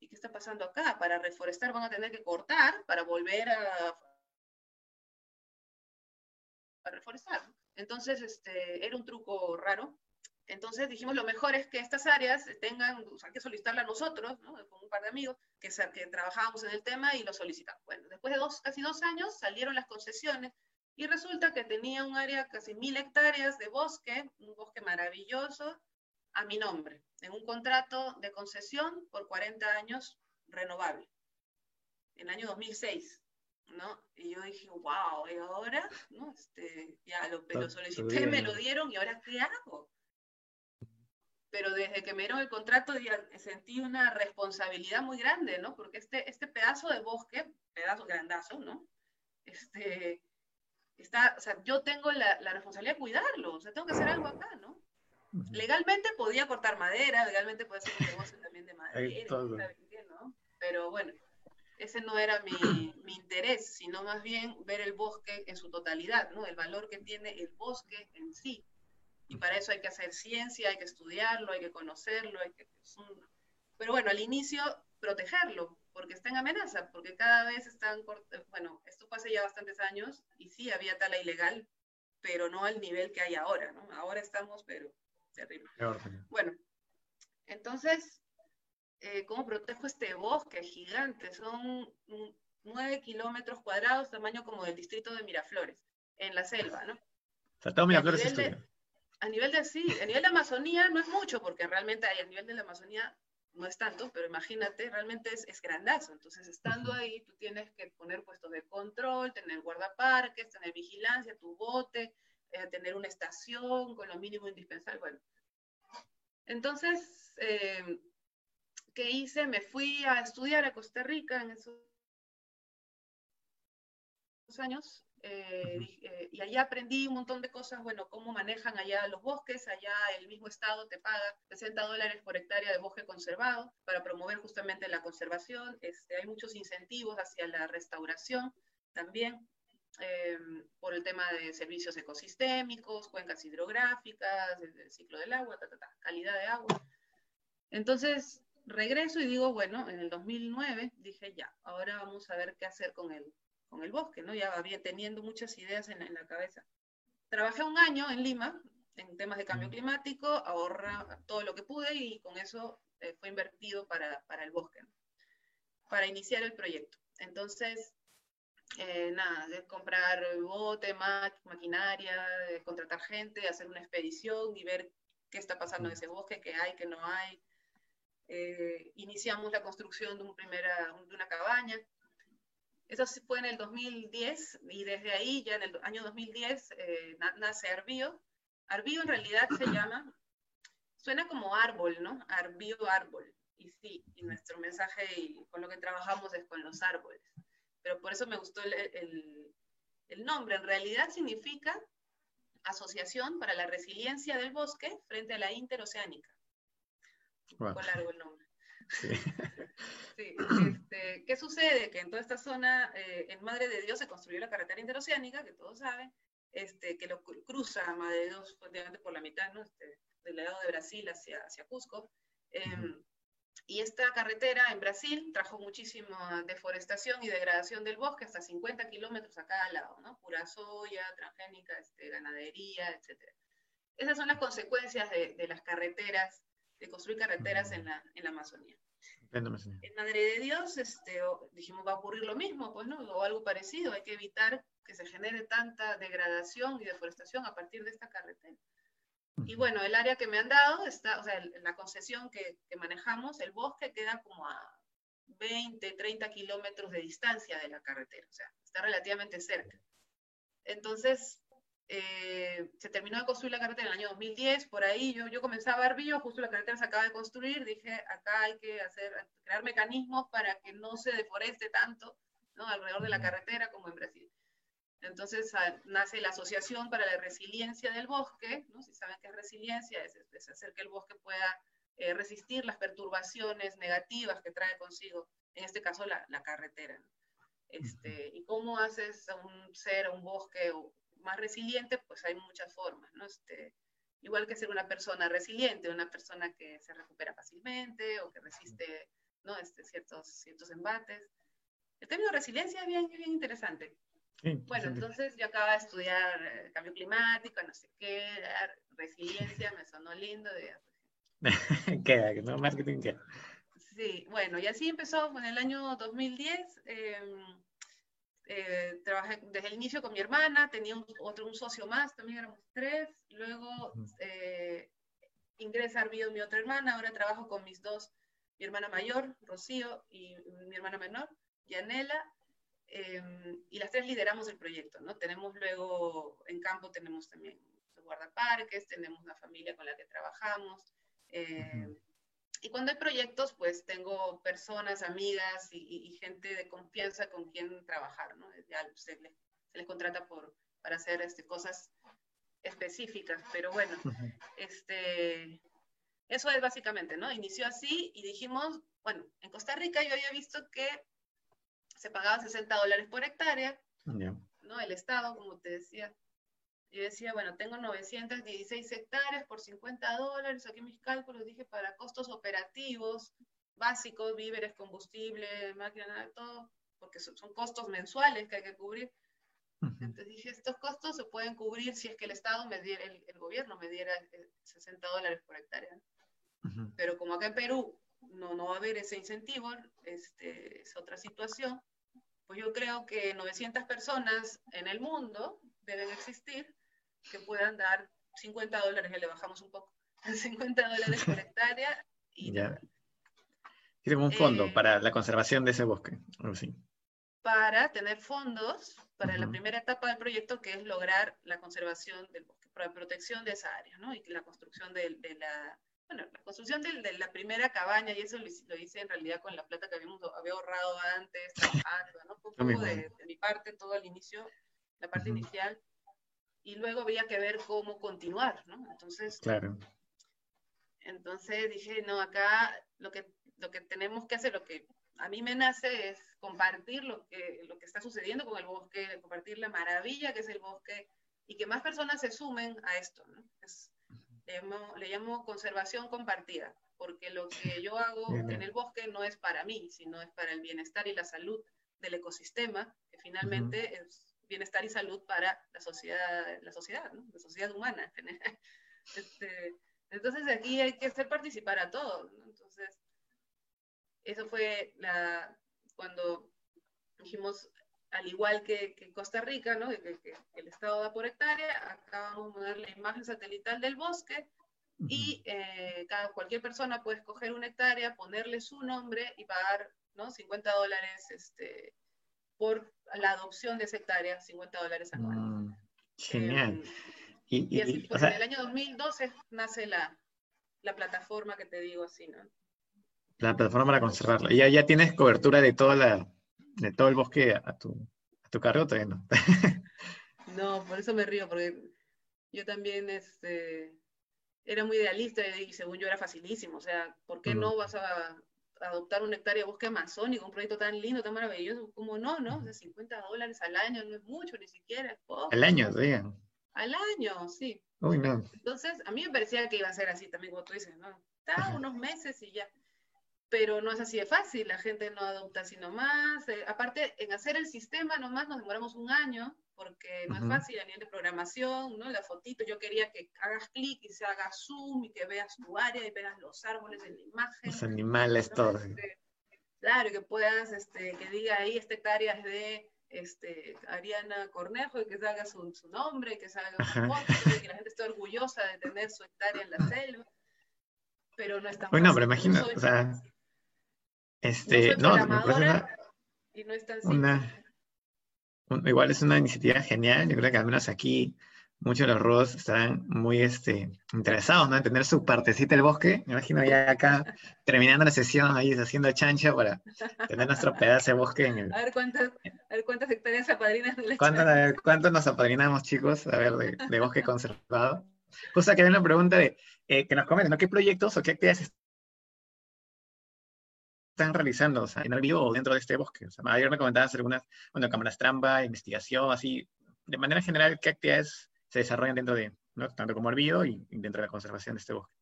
¿y qué está pasando acá? Para reforestar van a tener que cortar para volver a, a reforestar. Entonces, este, era un truco raro. Entonces dijimos, lo mejor es que estas áreas tengan, o sea, hay que solicitarla nosotros, ¿no? con un par de amigos que, que trabajábamos en el tema y lo solicitamos. Bueno, después de dos, casi dos años salieron las concesiones y resulta que tenía un área casi mil hectáreas de bosque, un bosque maravilloso, a mi nombre, en un contrato de concesión por 40 años renovable, en el año 2006. ¿no? Y yo dije, wow, ¿y ahora? ¿No? Este, ya lo, lo solicité, me lo dieron, ¿y ahora qué hago? Pero desde que me dieron el contrato sentí una responsabilidad muy grande, ¿no? Porque este, este pedazo de bosque, pedazo grandazo, ¿no? Este, está, o sea, yo tengo la, la responsabilidad de cuidarlo, o sea, tengo que hacer algo acá, ¿no? Legalmente podía cortar madera, legalmente podía hacer un negocio también de madera, ¿no? Pero bueno, ese no era mi, mi, interés, sino más bien ver el bosque en su totalidad, ¿no? El valor que tiene el bosque en sí. Y para eso hay que hacer ciencia, hay que estudiarlo, hay que conocerlo, hay que... Pero bueno, al inicio protegerlo, porque está en amenaza, porque cada vez están, bueno, esto fue hace ya bastantes años y sí había tala ilegal, pero no al nivel que hay ahora, ¿no? Ahora estamos, pero terrible. Bueno, entonces eh, cómo protejo este bosque gigante. Son nueve kilómetros cuadrados, tamaño como del distrito de Miraflores, en la selva, ¿no? O sea, todo Miraflores es de, A nivel de, sí, a nivel de Amazonía no es mucho, porque realmente a nivel de la Amazonía no es tanto, pero imagínate, realmente es, es grandazo. Entonces, estando ahí, tú tienes que poner puestos de control, tener guardaparques, tener vigilancia, tu bote, eh, tener una estación con lo mínimo indispensable. Bueno, entonces, eh, que hice, me fui a estudiar a Costa Rica en esos años eh, eh, y allá aprendí un montón de cosas, bueno, cómo manejan allá los bosques, allá el mismo estado te paga 60 dólares por hectárea de bosque conservado para promover justamente la conservación, este, hay muchos incentivos hacia la restauración también. Eh, por el tema de servicios ecosistémicos, cuencas hidrográficas, el ciclo del agua, ta, ta, ta, calidad de agua. Entonces, regreso y digo, bueno, en el 2009 dije, ya, ahora vamos a ver qué hacer con el, con el bosque, ¿no? Ya había teniendo muchas ideas en, en la cabeza. Trabajé un año en Lima en temas de cambio climático, ahorra todo lo que pude y con eso eh, fue invertido para, para el bosque, ¿no? para iniciar el proyecto. Entonces, eh, nada, de comprar bote, maquinaria, de contratar gente, hacer una expedición y ver qué está pasando en ese bosque, qué hay, qué no hay, eh, iniciamos la construcción de, un primera, de una cabaña. Eso fue en el 2010 y desde ahí, ya en el año 2010, eh, nace Arbío. Arbío en realidad se llama, suena como árbol, ¿no? Arbío árbol. Y sí, y nuestro mensaje y con lo que trabajamos es con los árboles. Pero por eso me gustó el, el, El nombre en realidad significa Asociación para la Resiliencia del Bosque frente a la Interoceánica. Un poco largo el nombre. Sí. Este, ¿Qué sucede? Que en toda esta zona, eh, en Madre de Dios, se construyó la carretera interoceánica, que todos saben, este, que lo cruza Madre de Dios por la mitad, ¿no? Este, del lado de Brasil hacia, hacia Cusco. Em, y esta carretera en Brasil trajo muchísima deforestación y degradación del bosque, hasta 50 kilómetros a cada lado, ¿no? Pura soya, transgénica, este, ganadería, etc. Esas son las consecuencias de, de las carreteras, de construir carreteras en la, en la Amazonía. En Madre de Dios, este, dijimos, va a ocurrir lo mismo, pues, ¿no? O algo parecido, hay que evitar que se genere tanta degradación y deforestación a partir de esta carretera. Y bueno, el área que me han dado, está, o sea, la concesión que, que manejamos, el bosque queda como a 20, 30 kilómetros de distancia de la carretera, o sea, está relativamente cerca. Entonces, eh, se terminó de construir la carretera en el año 2010, por ahí yo, yo comenzaba a ver justo la carretera se acaba de construir, dije, acá hay que hacer, crear mecanismos para que no se deforeste tanto ¿no? alrededor de la carretera como en Brasil. Entonces nace la Asociación para la Resiliencia del Bosque, ¿no? si saben qué es resiliencia, es, hacer que el bosque pueda eh, resistir las perturbaciones negativas que trae consigo, en este caso la, la carretera. Este, ¿Y cómo haces a un ser, a un bosque más resiliente? Pues hay muchas formas, ¿no? Este, igual que ser una persona resiliente, una persona que se recupera fácilmente o que resiste ¿no? este, ciertos, ciertos embates. El término resiliencia es bien, bien interesante bueno, entonces yo acaba de estudiar eh, cambio climático, no sé qué, resiliencia, me sonó lindo. queda, ¿no? Marketing queda. Sí, bueno, y así empezó en el año 2010. Em, eh, trabajé desde el inicio con mi hermana, tenía un, otro, un socio más, también éramos tres. Luego eh, ingresa Arvido, mi otra hermana. Ahora trabajo con mis dos, mi hermana mayor, Rocío, y mi hermana menor, Yanela. Em, y las tres lideramos el proyecto, ¿no? Tenemos luego, en campo tenemos también guardaparques, tenemos una familia con la que trabajamos. Em, y cuando hay proyectos, pues tengo personas, amigas y, gente de confianza con quien trabajar, ¿no? Ya se, les, se les contrata por, para hacer este, cosas específicas, pero bueno, este, eso es básicamente, ¿no? Inició así y dijimos, bueno, en Costa Rica yo había visto que se pagaba 60 dólares por hectárea, ¿no? El Estado, como te decía. Yo decía, bueno, tengo 916 hectáreas por 50 dólares, aquí mis cálculos, dije, para costos operativos, básicos, víveres, combustible, máquina, todo, porque son, costos mensuales que hay que cubrir. Entonces dije, estos costos se pueden cubrir si es que el Estado me diera, el, gobierno me diera 60 eh, dólares por hectárea. Pero como acá en Perú no, no va a haber ese incentivo, este, es otra situación, pues yo creo que 900 personas en el mundo deben existir que puedan dar 50 dólares, ya le bajamos un poco, 50 dólares por hectárea. Y ya. Tienen un fondo eh, para la conservación de ese bosque, Para tener fondos para la primera etapa del proyecto, que es lograr la conservación del bosque, para la protección de esa área, ¿no? Y la construcción de, de la bueno, la construcción de, la primera cabaña, y eso lo, hice en realidad con la plata que habíamos, había ahorrado antes, trabajando, ¿no? Un poco de, mi parte todo al inicio, la parte inicial, y luego había que ver cómo continuar, ¿no? Entonces, claro. entonces dije, no, acá lo que, lo que tenemos que hacer, lo que a mí me nace es compartir lo que, lo que está sucediendo con el bosque, compartir la maravilla que es el bosque, y que más personas se sumen a esto, ¿no? Es, le llamo, conservación compartida, porque lo que yo hago en el bosque no es para mí, sino es para el bienestar y la salud del ecosistema, que finalmente es bienestar y salud para la sociedad, la sociedad, ¿no? la sociedad humana. Este, entonces aquí hay que hacer participar a todos. Entonces, eso fue la, cuando dijimos, al igual que, Costa Rica, ¿no? que, el Estado da por hectárea, acá vamos a poner la imagen satelital del bosque y eh, cada, cualquier persona puede escoger una hectárea, ponerle su nombre y pagar ¿no? 50 dólares este, por la adopción de esa hectárea, 50 dólares anuales. Mm, genial. Em, y, así, pues, en el año 2012 nace la, la, plataforma que te digo así, ¿no? La plataforma para conservarla. Y ya, ya tienes cobertura de toda la de todo el bosque a tu, ¿A tu cargo todavía no? no, por eso me río, porque yo también este, era muy idealista y según yo era facilísimo. O sea, ¿por qué no vas a adoptar una hectárea de bosque amazónico, un proyecto tan lindo, tan maravilloso? ¿Cómo no, no? O sea, 50 dólares al año no es mucho, ni siquiera es poco. Al año, digan. Al año, sí. Uy, no. Entonces, a mí me parecía que iba a ser así también, como tú dices, ¿no? Está unos meses y ya. Pero no es así de fácil, la gente no adopta así nomás. Eh, aparte, en hacer el sistema nomás nos demoramos un año, porque no es fácil a nivel de programación, ¿no? La fotito, yo quería que hagas clic y se haga zoom y que veas tu área y veas los árboles en la imagen. Los animales, todo. Este, claro, que puedas, este, que diga ahí, esta hectárea es de este, Ariana Cornejo y que salga su, su nombre, que salga su foto, y que la gente esté orgullosa de tener su hectárea en la selva. Pero no es tan Bueno, pero imagino, o sea, este, no, me parece una, y no es tan una, igual es una iniciativa genial, yo creo que al menos aquí muchos de los robots están muy este, interesados ¿no? en tener su partecita del bosque. Me imagino ya acá terminando la sesión, ahí haciendo chancha para tener nuestro pedazo de bosque en el... A ver cuántas, a ver cuántas hectáreas apadrinas de la ¿Cuánto, a ver, ¿Cuántos nos apadrinamos, chicos, a ver, de, de bosque conservado? Justo que hay una pregunta de eh, que nos comenten, ¿no? ¿Qué proyectos o qué actividades están realizando o sea, en el vivo o dentro de este bosque? O sea, ayer me comentabas algunas, bueno, cámaras trampa, investigación, así, de manera general, ¿qué actividades se desarrollan dentro de, ¿no? tanto como hervido y dentro de la conservación de este bosque.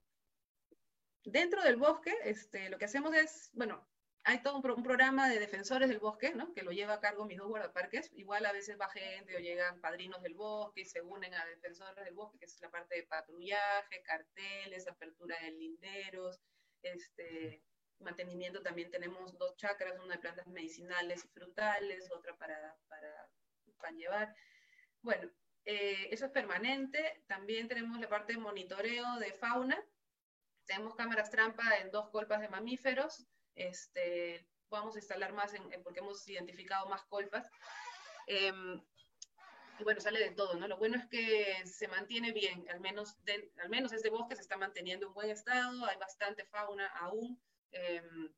Dentro del bosque, este, lo que hacemos es, bueno, hay todo un, programa de defensores del bosque, ¿no? Que lo lleva a cargo mis dos guardaparques. Igual a veces va gente o llegan padrinos del bosque y se unen a defensores del bosque, que es la parte de patrullaje, carteles, apertura de linderos, este, mantenimiento. También tenemos dos chacras, una de plantas medicinales y frutales, otra para, para, para llevar. Bueno, eh, eso es permanente. También tenemos la parte de monitoreo de fauna. Tenemos cámaras trampa en dos colpas de mamíferos. Este, vamos a instalar más en, porque hemos identificado más colpas. Em, y bueno, sale de todo, ¿no? Lo bueno es que se mantiene bien, al menos, al menos este bosque se está manteniendo en buen estado, hay bastante fauna aún. Em,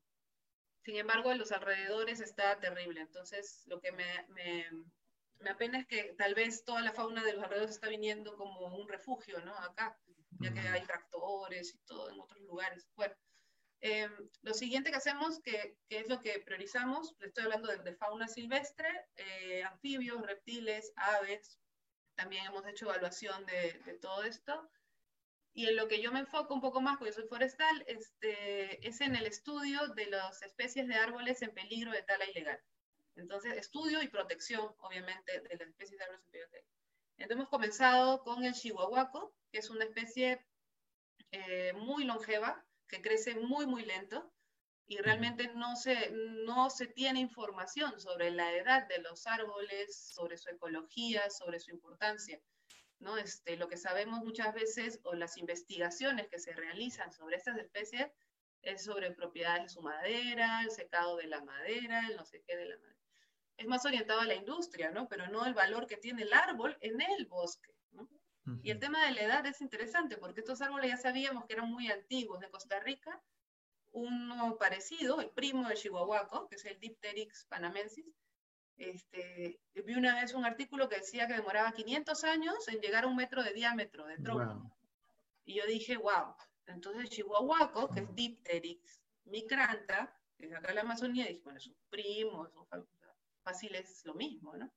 sin embargo, en los alrededores está terrible. Entonces, lo que me, me apena es que tal vez toda la fauna de los alrededores está viniendo como un refugio, ¿no? Acá, ya que hay tractores y todo en otros lugares. Bueno, em, lo siguiente que hacemos, que, que, es lo que priorizamos, le estoy hablando de, fauna silvestre, eh, anfibios, reptiles, aves, también hemos hecho evaluación de, de, todo esto. Y en lo que yo me enfoco un poco más, porque soy forestal, este, es en el estudio de las especies de árboles en peligro de tala ilegal. Entonces, estudio y protección, obviamente, de las especies de árboles en peligro. Entonces, hemos comenzado con el chihuahuaco, que es una especie eh, muy longeva, que crece muy, muy lento, y realmente no se, no se tiene información sobre la edad de los árboles, sobre su ecología, sobre su importancia. ¿No? Este, lo que sabemos muchas veces, o las investigaciones que se realizan sobre estas especies, es sobre propiedades de su madera, el secado de la madera, el no sé qué de la madera es más orientado a la industria, ¿no? Pero no el valor que tiene el árbol en el bosque, ¿no? Y el tema de la edad es interesante porque estos árboles ya sabíamos que eran muy antiguos de Costa Rica. Uno parecido, el primo del chihuahuaco, que es el Dipteryx panamensis, este, vi una vez un artículo que decía que demoraba 500 años en llegar a un metro de diámetro de tronco. Y yo dije, wow, entonces chihuahuaco, que es Dipteryx micranta, que es acá en la Amazonía, dije, bueno, es un primo, es un fácil es lo mismo, ¿no?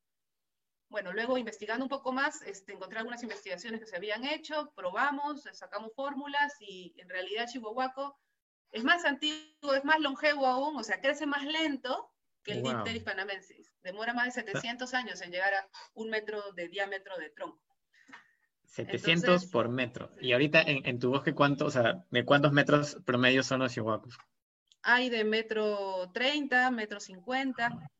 Bueno, luego investigando un poco más, este, encontré algunas investigaciones que se habían hecho, probamos, sacamos fórmulas y en realidad Chihuahuaco es más antiguo, es más longevo aún, o sea, crece más lento que el wow. panamensis. Demora más de 700 años en llegar a un metro de diámetro de tronco. 700 por metro. Y ahorita en, en, tu bosque, ¿cuánto, o sea, ¿de cuántos metros promedio son los chihuahuacos? Hay de metro 30, metro 50.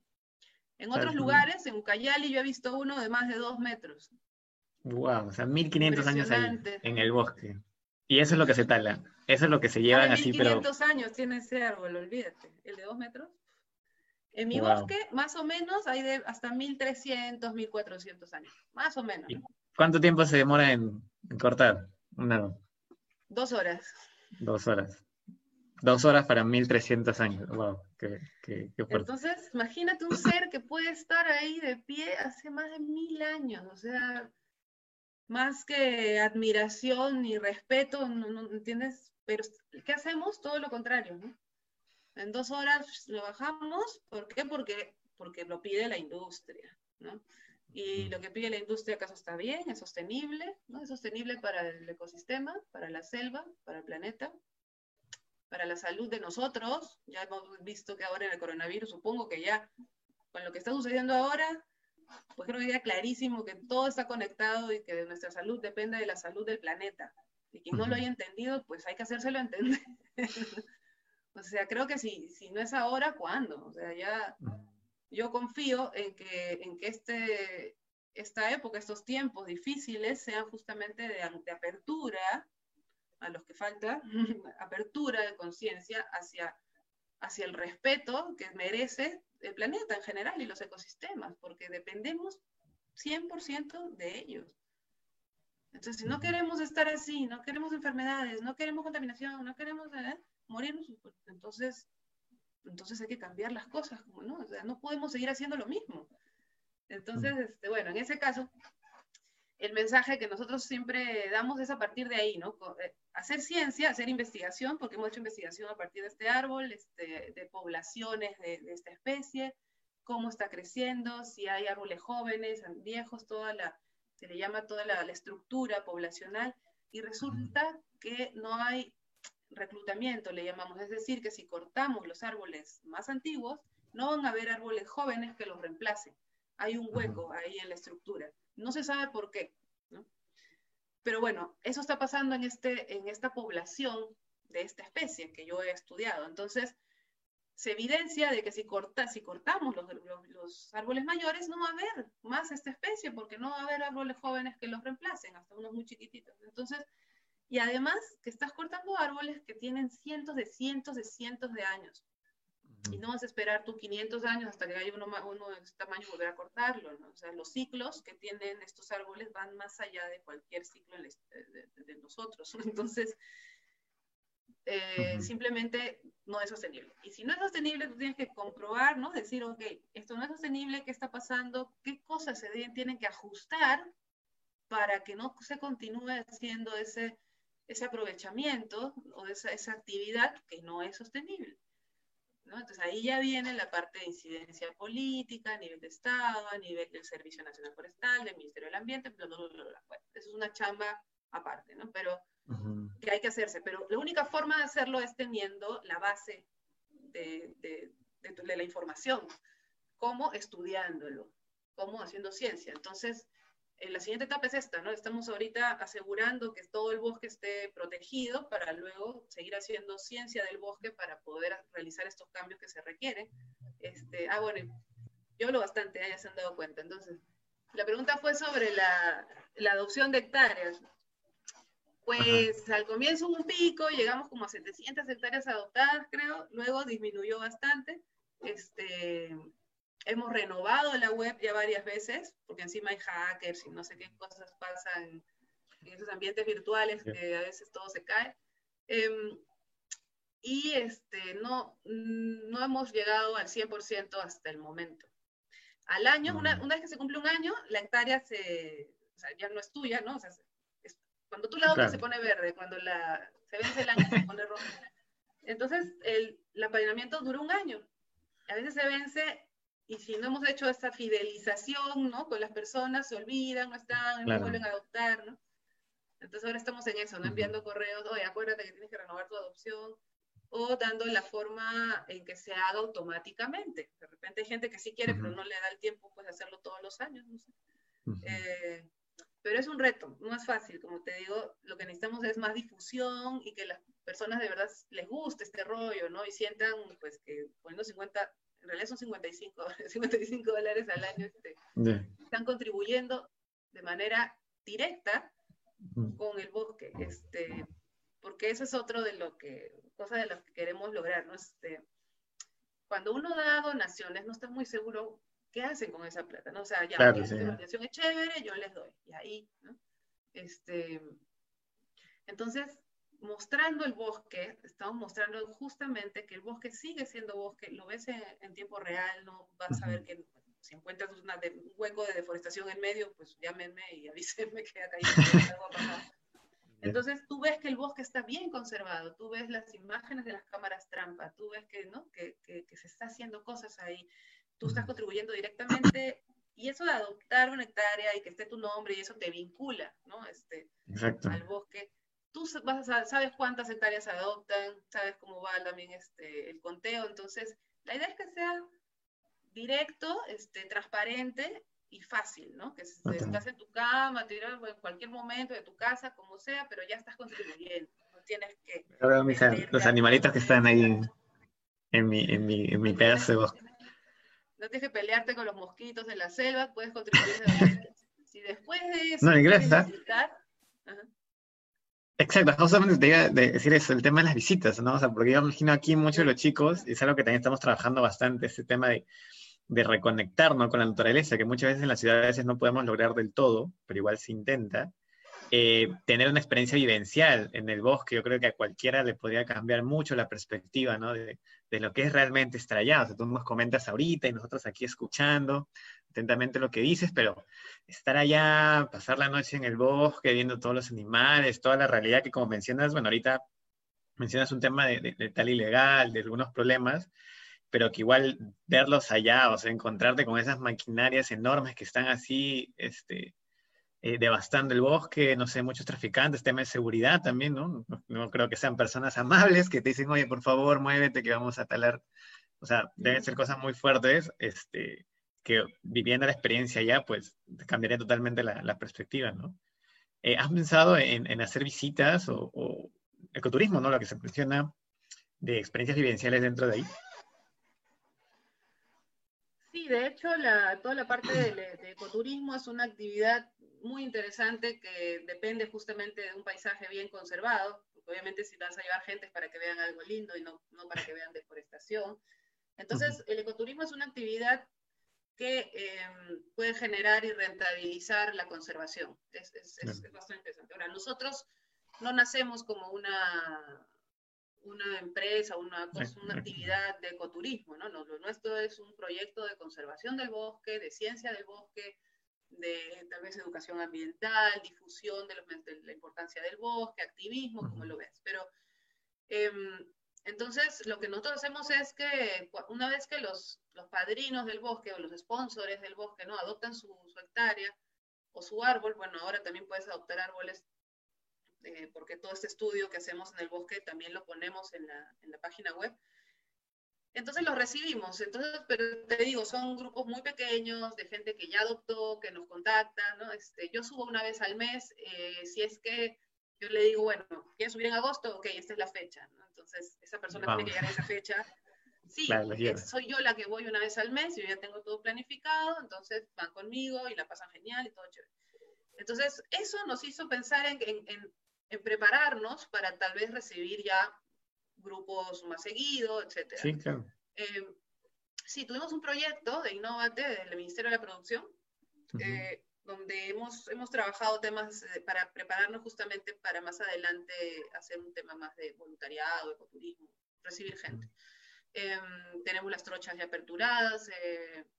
En otros lugares, en Ucayali, yo he visto uno de más de dos metros. Wow, o sea, 1500 años ahí, en el bosque. Y eso es lo que se tala. Eso es lo que se llevan así, pero. 1500 años tiene ese árbol, olvídate. El de dos metros. En mi wow. bosque, más o menos, hay de hasta 1300, 1400 años. Más o menos. ¿Cuánto tiempo se demora en, en cortar un árbol? Dos horas. Dos horas. Dos horas para 1300 años. Wow, qué, Entonces, imagínate un ser que puede estar ahí de pie hace más de mil años. O sea, más que admiración y respeto, ¿no, no entiendes? Pero, ¿qué hacemos? Todo lo contrario, ¿no? En dos horas lo bajamos. ¿Por qué? Porque, porque lo pide la industria, ¿no? Y lo que pide la industria, ¿acaso está bien? ¿Es sostenible? ¿no? ¿Es sostenible para el ecosistema, para la selva, para el planeta? para la salud de nosotros. Ya hemos visto que ahora en el coronavirus, supongo que ya con lo que está sucediendo ahora, pues creo que queda clarísimo que todo está conectado y que de nuestra salud depende de la salud del planeta. Y quien no lo haya entendido, pues hay que hacérselo entender. o sea, creo que si, si no es ahora, ¿cuándo? O sea, ya yo confío en que, en que este, esta época, estos tiempos difíciles sean justamente de, de apertura a los que falta apertura de conciencia hacia, hacia el respeto que merece el planeta en general y los ecosistemas, porque dependemos 100% de ellos. Entonces, si no queremos estar así, no queremos enfermedades, no queremos contaminación, no queremos eh, morirnos, pues, entonces, entonces hay que cambiar las cosas, como no, o sea, no podemos seguir haciendo lo mismo. Entonces, este, bueno, en ese caso, el mensaje que nosotros siempre damos es a partir de ahí, ¿no? Eh, hacer ciencia, hacer investigación, porque hemos hecho investigación a partir de este árbol, este, de poblaciones de, esta especie, cómo está creciendo, si hay árboles jóvenes, viejos, toda la, se le llama toda la, estructura poblacional, y resulta que no hay reclutamiento, le llamamos, es decir, que si cortamos los árboles más antiguos, no van a haber árboles jóvenes que los reemplacen. Hay un hueco ahí en la estructura. No se sabe por qué, ¿no? Pero bueno, eso está pasando en, este, en esta población de esta especie que yo he estudiado. Entonces, se evidencia de que si, corta, si cortamos los, los, árboles mayores, no va a haber más esta especie, porque no va a haber árboles jóvenes que los reemplacen, hasta unos muy chiquititos. Entonces, y además que estás cortando árboles que tienen cientos de cientos de cientos de años. Y no vas a esperar tú 500 años hasta que haya uno, uno de ese tamaño y volver a cortarlo, ¿no? O sea, los ciclos que tienen estos árboles van más allá de cualquier ciclo de, nosotros. Entonces, eh, simplemente no es sostenible. Y si no es sostenible, tú tienes que comprobar, ¿no? Decir, ok, esto no es sostenible, ¿qué está pasando? ¿Qué cosas se tienen que ajustar para que no se continúe haciendo ese, ese aprovechamiento o esa, esa actividad que no es sostenible? Entonces ahí ya viene la parte de incidencia política a nivel de Estado, a nivel del Servicio Nacional Forestal, del Ministerio del Ambiente, bla, bla, bla, eso es una chamba aparte, ¿no? Pero que hay que hacerse. Pero la única forma de hacerlo es teniendo la base de, de, de la información, como estudiándolo, como haciendo ciencia. Entonces, la siguiente etapa es esta, ¿no? Estamos ahorita asegurando que todo el bosque esté protegido para luego seguir haciendo ciencia del bosque para poder realizar estos cambios que se requieren. Este, ah, bueno, yo lo bastante, ya se han dado cuenta. Entonces, la pregunta fue sobre la, la adopción de hectáreas. Pues al comienzo un pico, llegamos como a 700 hectáreas adoptadas, creo, luego disminuyó bastante. Este, hemos renovado la web ya varias veces, porque encima hay hackers y no sé qué cosas pasan en esos ambientes virtuales que a veces todo se cae. Em, y este, no, no hemos llegado al 100% hasta el momento. Al año, una, una, vez que se cumple un año, la hectárea se, o sea, ya no es tuya, ¿no? O sea, cuando tú la adoptas se pone verde, cuando la, se vence el año se pone rojo. Entonces, el, el apadrinamiento dura un año. A veces se vence y si no hemos hecho esa fidelización, ¿no? Con las personas, se olvidan, no están, no vuelven a adoptar, ¿no? Entonces ahora estamos en eso, ¿no? Enviando correos, oye, acuérdate que tienes que renovar tu adopción, o dando la forma en que se haga automáticamente. De repente hay gente que sí quiere, pero no le da el tiempo, pues, de hacerlo todos los años, no sé. eh, pero es un reto, no es fácil, como te digo, lo que necesitamos es más difusión y que las personas de verdad les guste este rollo, ¿no? Y sientan, pues, que poniendo 50 en realidad son 55, 55 dólares al año, este, están contribuyendo de manera directa con el bosque, este, porque eso es otro de lo que, cosa de lo que queremos lograr, ¿no? Este, cuando uno da donaciones, no está muy seguro qué hacen con esa plata, ¿no? O sea, ya, la donación es chévere, yo les doy, y ahí, ¿no? Este, entonces, mostrando el bosque, estamos mostrando justamente que el bosque sigue siendo bosque, lo ves en, tiempo real, no vas a ver que si encuentras un hueco de deforestación en medio, pues llámenme y avísenme que acá hay Entonces tú ves que el bosque está bien conservado, tú ves las imágenes de las cámaras trampa, tú ves que, ¿no? que, que, se está haciendo cosas ahí, tú estás contribuyendo directamente y eso de adoptar una hectárea y que esté tu nombre y eso te vincula ¿no? este, al bosque. Tú sabes cuántas hectáreas adoptan, sabes cómo va también este, el conteo, entonces la idea es que sea directo, este, transparente y fácil, ¿no? Que estás en tu cama, tiras en cualquier momento de tu casa, como sea, pero ya estás contribuyendo. No tienes que. Veo los animalitos que están ahí en, mi, en, mi, en mi pedazo de bosque. No tienes que pelearte con los mosquitos en la selva, puedes contribuir de Si después de eso. No, inglés, Exacto, justamente te iba a decir eso, el tema de las visitas, ¿no? O sea, porque yo imagino aquí muchos de los chicos, y es algo que también estamos trabajando bastante, ese tema de de reconectarnos con la naturaleza, que muchas veces en las ciudades no podemos lograr del todo, pero igual se intenta. Eh, tener una experiencia vivencial en el bosque, yo creo que a cualquiera le podría cambiar mucho la perspectiva, ¿no? De, de lo que es realmente estar allá. O sea, tú nos comentas ahorita y nosotros aquí escuchando atentamente lo que dices, pero estar allá, pasar la noche en el bosque, viendo todos los animales, toda la realidad que como mencionas, bueno, ahorita mencionas un tema de, de tal ilegal, de algunos problemas, pero que igual verlos allá, o sea, encontrarte con esas maquinarias enormes que están así, este, eh, devastando el bosque, no sé, muchos traficantes, tema de seguridad también, ¿no? ¿no? creo que sean personas amables que te dicen, oye, por favor, muévete que vamos a talar. O sea, deben ser cosas muy fuertes, este, que viviendo la experiencia allá, pues cambiaría totalmente la, perspectiva, ¿no? Eh, ¿Has pensado en, hacer visitas o, o, ecoturismo, ¿no? Lo que se menciona de experiencias vivenciales dentro de ahí. Sí, de hecho, toda la parte de, ecoturismo es una actividad muy interesante que depende justamente de un paisaje bien conservado, obviamente si vas a llevar gente es para que vean algo lindo y no, para que vean deforestación. Entonces, el ecoturismo es una actividad que em, puede generar y rentabilizar la conservación. Es, es bastante interesante. Ahora, nosotros no nacemos como una una empresa, una, una actividad de ecoturismo, ¿no? Lo nuestro es un proyecto de conservación del bosque, de ciencia del bosque, de tal vez educación ambiental, difusión de, la importancia del bosque, activismo, como lo ves. Pero em, entonces lo que nosotros hacemos es que una vez que los, los padrinos del bosque o los sponsores del bosque ¿no? adoptan su, su hectárea o su árbol, bueno, ahora también puedes adoptar árboles eh, porque todo este estudio que hacemos en el bosque también lo ponemos en la, en la página web. Entonces los recibimos, entonces, pero te digo, son grupos muy pequeños de gente que ya adoptó, que nos contacta, ¿no? Este, yo subo una vez al mes, eh, si es que yo le digo, bueno, ¿quieres subir en agosto? Ok, esta es la fecha, ¿no? Entonces, esa persona tiene que llegar a esa fecha. Sí, soy yo la que voy una vez al mes, yo ya tengo todo planificado, entonces van conmigo y la pasan genial y todo chévere. Entonces, eso nos hizo pensar en, en, en prepararnos para tal vez recibir ya grupos más seguidos, etc. Sí, claro. Eh, sí, tuvimos un proyecto de Innovate del Ministerio de la Producción, eh, donde hemos, hemos trabajado temas eh, para prepararnos justamente para más adelante hacer un tema más de voluntariado, ecoturismo, recibir gente. Em, tenemos las trochas ya aperturadas,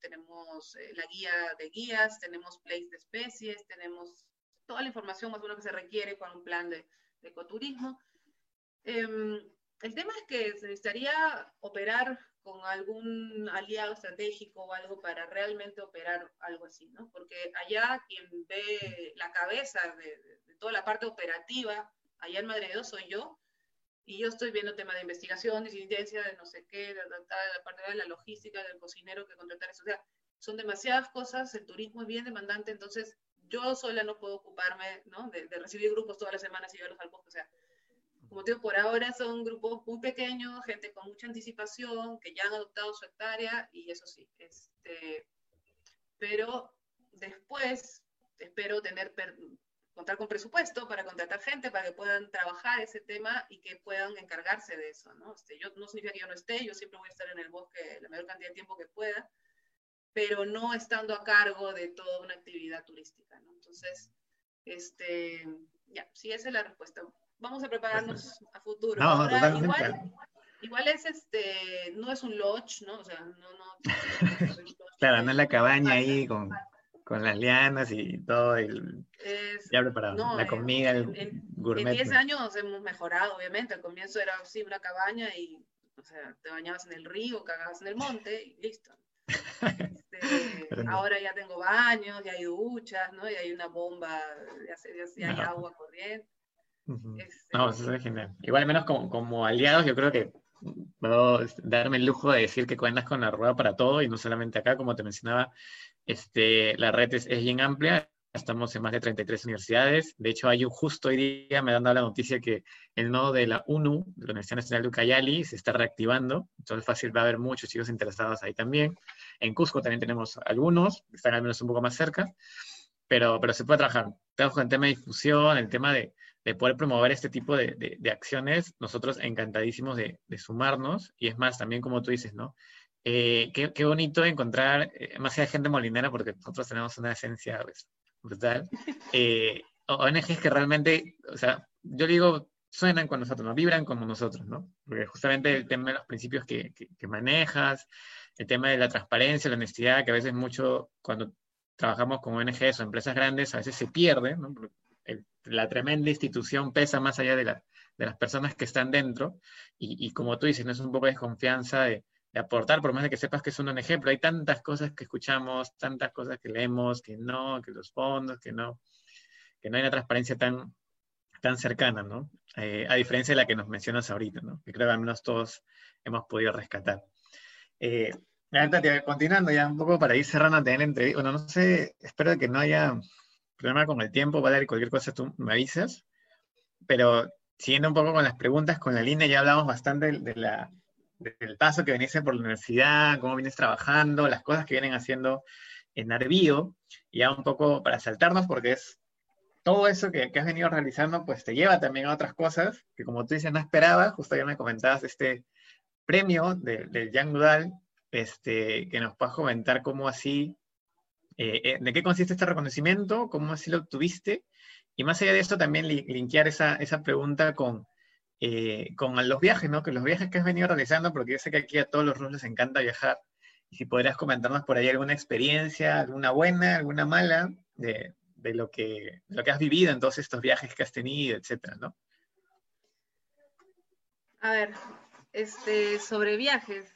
tenemos la guía de guías, tenemos plays de especies, tenemos toda la información más o menos que se requiere para un plan de, ecoturismo. El tema es que se necesitaría operar con algún aliado estratégico o algo para realmente operar algo así, ¿no? Porque allá quien ve la cabeza de, toda la parte operativa, allá en Madrid soy yo, y yo estoy viendo tema de investigación, de incidencia, de no sé qué, de, la parte de la logística, del cocinero que contratar eso. O sea, son demasiadas cosas, el turismo es bien demandante, entonces yo sola no puedo ocuparme ¿no? De, recibir grupos todas las semanas y llevarlos al bosque. O sea, como digo, por ahora son grupos muy pequeños, gente con mucha anticipación, que ya han adoptado su hectárea y eso sí. Este, pero después espero tener contar con presupuesto para contratar gente para que puedan trabajar ese tema y que puedan encargarse de eso. ¿no? Este, yo, no significa que yo no esté, yo siempre voy a estar en el bosque la mayor cantidad de tiempo que pueda pero no estando a cargo de toda una actividad turística, ¿no? Entonces, este, ya, sí, esa es la respuesta. Vamos a prepararnos a futuro. No, Ahora, totalmente. igual, igual es este, no es un lodge, ¿no? O sea, no, no. Claro, no es la cabaña ahí con, con las lianas y todo, el, Es, ya preparado. No, la en- comida, el en- en gourmet. 10 años hemos mejorado, obviamente. Al comienzo era así una cabaña y, o sea, te bañabas en el río, cagabas en el monte y listo. Este, ahora ya tengo baños, ya hay duchas, ¿no? Y hay una bomba, ya, se- ya, ya hay No. agua corriente. Ujú. Este, No, eso es genial. Igual, al menos como, como aliados, yo creo que puedo darme el lujo de decir que cuentas con la rueda para todo y no solamente acá, como te mencionaba, este, la red es, es bien amplia. Estamos en más de 33 universidades. De hecho, hay un, justo hoy día me han dado la noticia que el nodo de la UNU, de la Universidad Nacional de Ucayali, se está reactivando. Entonces, fácil va a haber muchos chicos interesados ahí también. En Cusco también tenemos algunos, están al menos un poco más cerca, pero, pero se puede trabajar. Trabajo en tema de difusión, el tema de, de poder promover este tipo de, de- de acciones, nosotros encantadísimos de, de sumarnos, y es más, también como tú dices, ¿no? Eh, qué, qué bonito encontrar eh, más allá de gente molinera, porque nosotros tenemos una esencia pues, brutal, eh, ONGs que realmente, o sea, yo digo, suenan con nosotros, ¿no? Vibran como nosotros, ¿no? Porque justamente el tema de los principios que, que- que manejas, el tema de la transparencia, la honestidad, que a veces mucho, cuando trabajamos con ONGs o empresas grandes, a veces se pierde, ¿no? El- la tremenda institución pesa más allá de, la- de las personas que están dentro, y, y como tú dices, no es un poco de desconfianza de, de aportar, por más de que sepas que es un ejemplo, hay tantas cosas que escuchamos, tantas cosas que leemos, que no, que los fondos, que no, que no hay una transparencia tan, tan cercana, ¿no? Eh, a diferencia de la que nos mencionas ahorita, ¿no? Que creo que al menos todos hemos podido rescatar. Eh, continuando ya un poco para ir cerrando la entrevista. Bueno, no sé, espero que no haya problema con el tiempo, Valeria, cualquier cosa tú me avisas. Pero siguiendo un poco con las preguntas, con la línea ya hablamos bastante de, de la, del paso que veniste por la universidad, cómo vienes trabajando, las cosas que vienen haciendo en Arbío, y ya un poco para saltarnos, porque es todo eso que, que has venido realizando, pues te lleva también a otras cosas que como tú dices no esperaba, justo ya me comentabas este premio de- del Young Nudal, este, que nos puedas comentar cómo así, eh, eh, de qué consiste este reconocimiento, cómo así lo obtuviste, y más allá de eso también li- linkear esa, esa pregunta con, eh, con los viajes, ¿no? Que los viajes que has venido realizando, porque yo sé que aquí a todos los rusos les encanta viajar, y si podrías comentarnos por ahí alguna experiencia, alguna buena, alguna mala, de, de lo, que, lo que has vivido en todos estos viajes que has tenido, etcétera, ¿no? A ver, este, sobre viajes.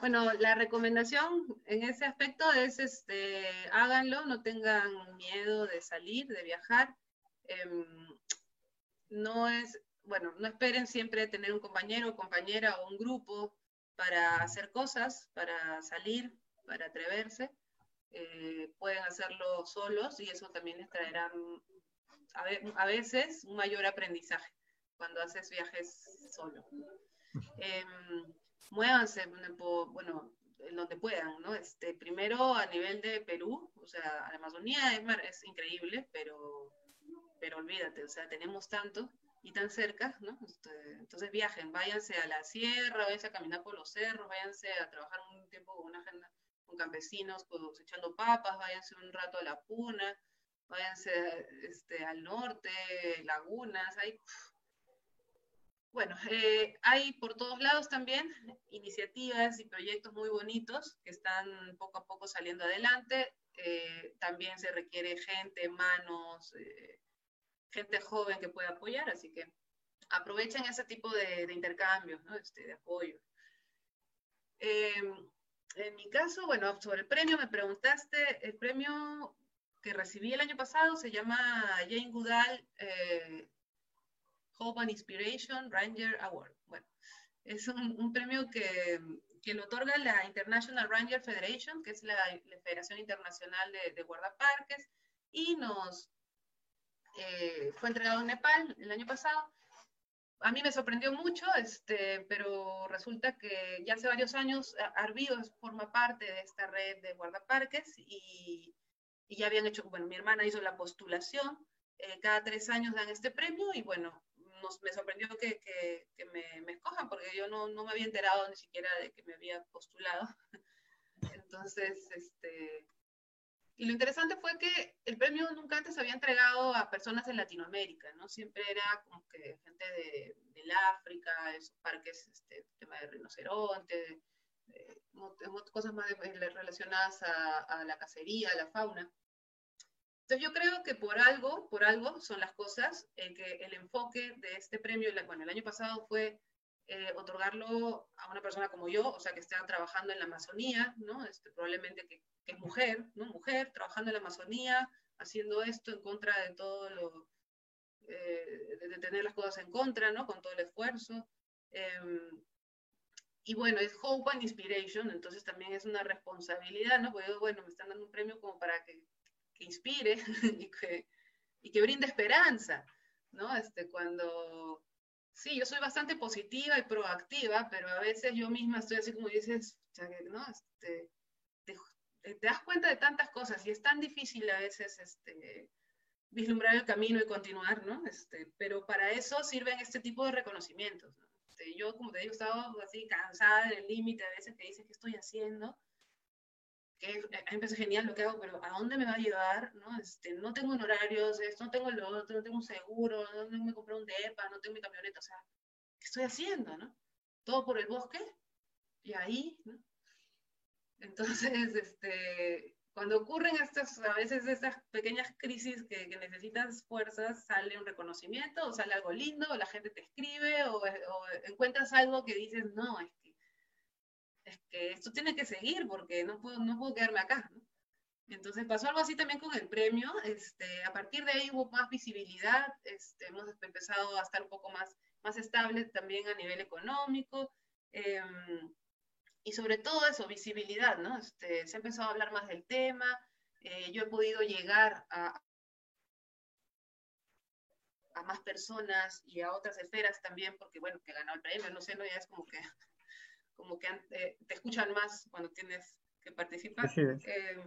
Bueno, la recomendación en ese aspecto es, este, háganlo, no tengan miedo de salir, de viajar. Em, no es, bueno, no esperen siempre tener un compañero o compañera o un grupo para hacer cosas, para salir, para atreverse. Eh, pueden hacerlo solos y eso también les traerá a veces un mayor aprendizaje cuando haces viajes solo. Em, muévanse, bueno, en donde puedan, ¿no? Este, primero a nivel de Perú, o sea, la Amazonía es, es increíble, pero, pero olvídate, o sea, tenemos tanto y tan cerca, ¿no? Este, entonces viajen, váyanse a la sierra, váyanse a caminar por los cerros, váyanse a trabajar un tiempo con una agenda con campesinos cosechando papas, váyanse un rato a la puna, váyanse este, al norte, lagunas, hay bueno, eh, hay por todos lados también iniciativas y proyectos muy bonitos que están poco a poco saliendo adelante. Eh, también se requiere gente, manos, eh, gente joven que pueda apoyar, así que aprovechen ese tipo de, intercambios, este, de apoyo. Eh, en mi caso, bueno, sobre el premio me preguntaste, el premio que recibí el año pasado se llama Jane Goodall Hope and Inspiration Ranger Award. Bueno, es un, un premio que, que, lo otorga la International Ranger Federation, que es la, la Federación Internacional de, de, Guardaparques, y nos eh, fue entregado en Nepal el año pasado. A mí me sorprendió mucho, este, pero resulta que ya hace varios años Arvío forma parte de esta red de guardaparques y, y ya habían hecho, bueno, mi hermana hizo la postulación, eh, cada tres años dan este premio y bueno, me sorprendió que, que, que me, me, escojan porque yo no, no, me había enterado ni siquiera de que me había postulado. Entonces, este, y lo interesante fue que el premio nunca antes había entregado a personas en Latinoamérica, ¿no? Siempre era como que gente de, del África, esos parques, este, tema de rinoceronte, cosas más relacionadas a, a, la cacería, a la fauna. Entonces yo creo que por algo, por algo son las cosas, en que el enfoque de este premio, bueno, el año pasado fue eh, otorgarlo a una persona como yo, o sea, que esté trabajando en la Amazonía, ¿no? Este, probablemente que, que, es mujer, ¿no? Mujer, trabajando en la Amazonía, haciendo esto en contra de todo lo, eh, de, tener las cosas en contra, ¿no? Con todo el esfuerzo. Em, y bueno, es Hope and Inspiration, entonces también es una responsabilidad, ¿no? Porque bueno, me están dando un premio como para que, que inspire y que, y que brinde esperanza, ¿no? Este, cuando sí, yo soy bastante positiva y proactiva, pero a veces yo misma estoy así como dices, ¿no? Este, te, das cuenta de tantas cosas y es tan difícil a veces este, vislumbrar el camino y continuar, ¿no? Este, pero para eso sirven este tipo de reconocimientos. ¿no? Este, yo, como te digo, estaba así cansada del límite a veces que dices, ¿qué estoy haciendo? A mí me parece genial lo que hago, pero ¿a dónde me va a llevar? ¿no? Este, no tengo honorarios, no tengo lo otro, no tengo un seguro, no me compré un DEPA, no tengo mi camioneta, o sea, ¿qué estoy haciendo? ¿no? Todo por el bosque y ahí, ¿no? Entonces, este, cuando ocurren estas, a veces estas pequeñas crisis que, que, necesitas fuerzas, sale un reconocimiento, o sale algo lindo, o la gente te escribe, o, o encuentras algo que dices, no, es que es que esto tiene que seguir porque no puedo, no puedo quedarme acá. ¿no? Entonces pasó algo así también con el premio. Este, a partir de ahí hubo más visibilidad, este, hemos empezado a estar un poco más, más estable también a nivel económico. Eh, y sobre todo eso, visibilidad, ¿no? Este, se ha empezado a hablar más del tema. Eh, yo he podido llegar a, a más personas y a otras esferas también, porque bueno, que ganó el premio, no sé, no ya es como que como que eh, te escuchan más cuando tienes que participar. Eh,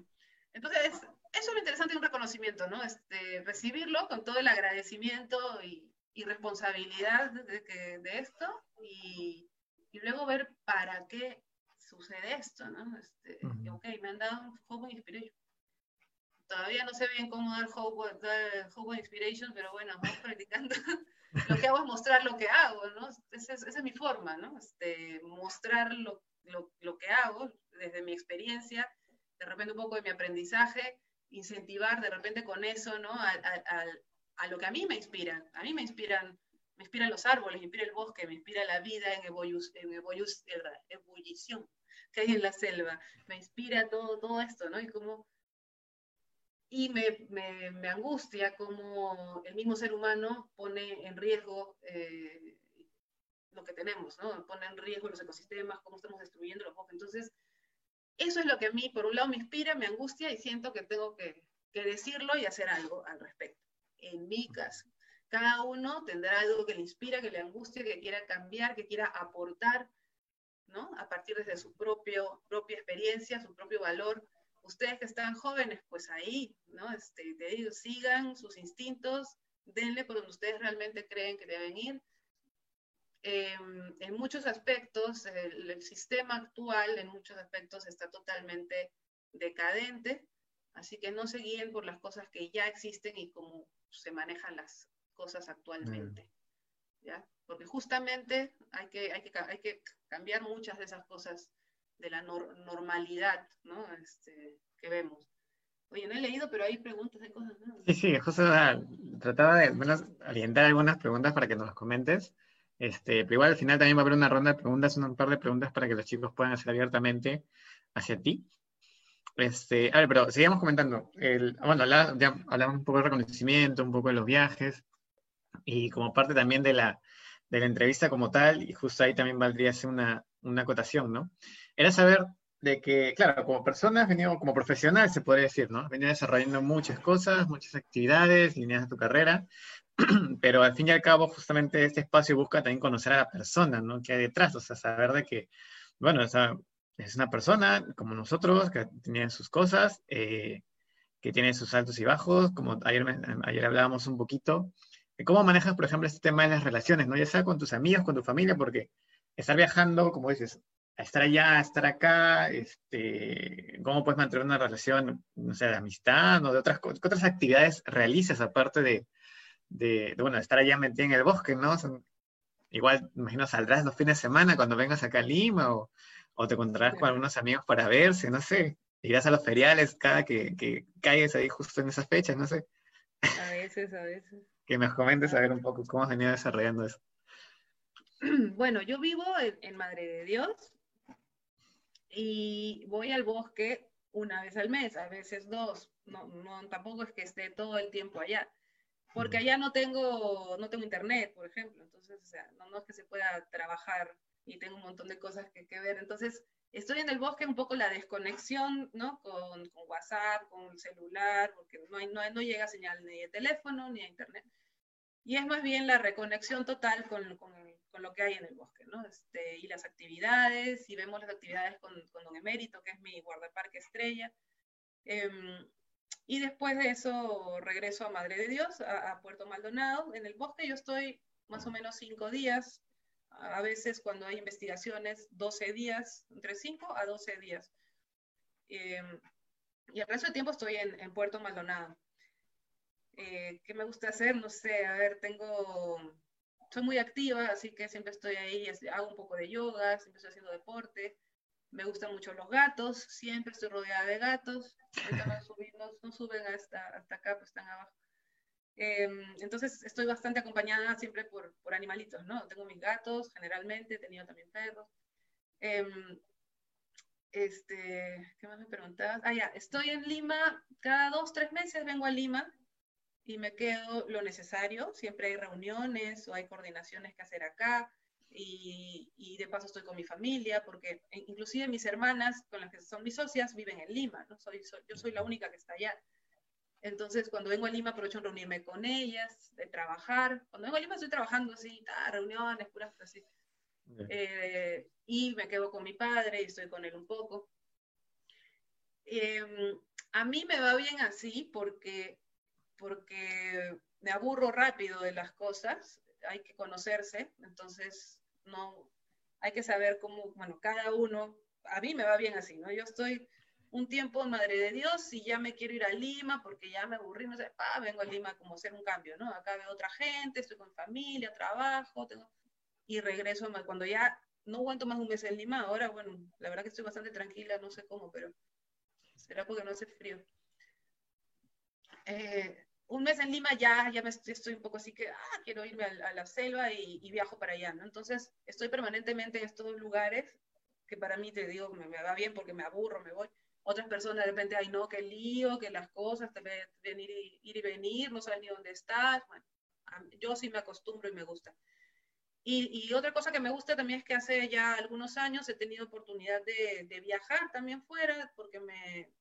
entonces, eso es lo interesante de un reconocimiento, ¿no? Este, recibirlo con todo el agradecimiento y, y responsabilidad de, de, de esto y, y, luego ver para qué sucede esto, ¿no? Este, uh -huh. Ok, me han dado un Hope Inspiration. Todavía no sé bien cómo dar Hope, dar hope Inspiration, pero bueno, vamos practicando lo que hago es mostrar lo que hago, ¿no? Esa es, esa es mi forma, ¿no? Este, mostrar lo, lo, lo, que hago desde mi experiencia, de repente un poco de mi aprendizaje, incentivar de repente con eso, ¿no? A, a, a lo que a mí me inspiran. A mí me inspiran, me inspiran los árboles, me inspira el bosque, me inspira la vida en, evolus, en evolus, ebullición que hay en la selva. Me inspira todo, todo esto, ¿no? Y como y me, me, me, angustia cómo el mismo ser humano pone en riesgo eh, lo que tenemos, ¿no? Pone en riesgo los ecosistemas, cómo estamos destruyendo los bosques. Entonces, eso es lo que a mí, por un lado, me inspira, me angustia y siento que tengo que, que decirlo y hacer algo al respecto. En mi caso, cada uno tendrá algo que le inspira, que le angustia, que quiera cambiar, que quiera aportar, ¿no? A partir de su propio, propia experiencia, su propio valor, ustedes que están jóvenes, pues ahí, ¿no? Este, te digo, sigan sus instintos, denle por donde ustedes realmente creen que deben ir. Eh, en muchos aspectos, el, el, sistema actual, en muchos aspectos, está totalmente decadente, así que no se guíen por las cosas que ya existen y cómo se manejan las cosas actualmente. Mm. ¿ya? Porque justamente hay que, hay, que, hay que cambiar muchas de esas cosas de la nor normalidad, ¿no? Este, que vemos. Oye, no he leído, pero hay preguntas, hay cosas. ¿no? Sí, sí, justo trataba de bueno, orientar algunas preguntas para que nos las comentes. Este, pero igual al final también va a haber una ronda de preguntas, un par de preguntas para que los chicos puedan hacer abiertamente hacia ti. Este, a ver, pero sigamos comentando. El, bueno, ya hablamos un poco de reconocimiento, un poco de los viajes, y como parte también de la, de la entrevista como tal, y justo ahí también valdría hacer una, una acotación, ¿no? Era saber de que, claro, como persona has venido, como profesional se podría decir, ¿no? Venido desarrollando muchas cosas, muchas actividades, líneas de tu carrera, pero al fin y al cabo justamente este espacio busca también conocer a la persona, ¿no? Que hay detrás, o sea, saber de que, bueno, es una persona como nosotros, que tiene sus cosas, eh, que tiene sus altos y bajos, como ayer, ayer hablábamos un poquito, de cómo manejas, por ejemplo, este tema de las relaciones, ¿no? Ya sea con tus amigos, con tu familia, porque estar viajando, como dices, estar allá, estar acá, este, cómo puedes mantener una relación, no sé, de amistad o de otras, ¿qué otras actividades realizas aparte de, de, bueno, estar allá metido en el bosque, ¿no? igual, imagino, saldrás los fines de semana cuando vengas acá a Lima o, o te encontrarás con algunos amigos para verse, no sé. Irás a los feriales cada que, que caigas ahí justo en esas fechas, no sé. A veces, a veces. que nos comentes a ver un poco cómo has venido desarrollando eso. Bueno, yo vivo en, Madre de Dios y voy al bosque una vez al mes, a veces dos. No, no, tampoco es que esté todo el tiempo allá, porque allá no tengo, no tengo internet, por ejemplo, entonces, o sea, no, no es que se pueda trabajar y tengo un montón de cosas que, que ver. Entonces, estoy en el bosque un poco la desconexión, ¿no? Con, con WhatsApp, con el celular, porque no, hay, no, no, llega señal ni de teléfono ni de internet. Y es más bien la reconexión total con, con, con lo que hay en el bosque, ¿no? Este, y las actividades, y vemos las actividades con, con Don Emérito, que es mi guardaparque estrella. Eh, y después de eso regreso a Madre de Dios, a, a Puerto Maldonado. En el bosque yo estoy más o menos cinco días, a veces cuando hay investigaciones, 12 días, entre 5 a 12 días. Eh, y el resto del tiempo estoy en, en Puerto Maldonado. Eh, ¿Qué me gusta hacer? No sé, a ver, tengo, soy muy activa, así que siempre estoy ahí, hago un poco de yoga, siempre estoy haciendo deporte. Me gustan mucho los gatos, siempre estoy rodeada de gatos. No, no, no suben hasta, hasta acá, pues están abajo. Eh, entonces estoy bastante acompañada siempre por, por, animalitos, ¿no? Tengo mis gatos, generalmente, he tenido también perros. Eh, este, ¿qué más me preguntabas? Ah, ya, estoy en Lima, cada dos, tres meses vengo a Lima y me quedo lo necesario. Siempre hay reuniones o hay coordinaciones que hacer acá. Y, y, de paso estoy con mi familia, porque inclusive mis hermanas, con las que son mis socias, viven en Lima, ¿no? Soy, soy, yo soy la única que está allá. Entonces, cuando vengo a Lima, aprovecho en reunirme con ellas, de trabajar. Cuando vengo a Lima, estoy trabajando así, ta, reuniones, puras así. Eh, y me quedo con mi padre y estoy con él un poco. Eh, a mí me va bien así porque, porque me aburro rápido de las cosas, hay que conocerse, entonces no, hay que saber cómo, bueno, cada uno, a mí me va bien así, ¿no? Yo estoy un tiempo en Madre de Dios y ya me quiero ir a Lima porque ya me aburrí, no sé, pa, vengo a Lima como hacer un cambio, ¿no? Acá veo otra gente, estoy con familia, trabajo, tengo... y regreso cuando ya no aguanto más un mes en Lima, ahora, bueno, la verdad que estoy bastante tranquila, no sé cómo, pero será porque no hace frío. Eh, un mes en Lima ya, ya me estoy, un poco así que, ah, quiero irme a, la selva y, viajo para allá, ¿no? Entonces, estoy permanentemente en estos lugares que para mí, te digo, me, me va bien porque me aburro, me voy otras personas de repente, ay no, qué lío, que las cosas, te venir ir y venir, no sabes ni dónde estás. Bueno, yo sí me acostumbro y me gusta. Y, y, otra cosa que me gusta también es que hace ya algunos años he tenido oportunidad de, de viajar también fuera, porque me,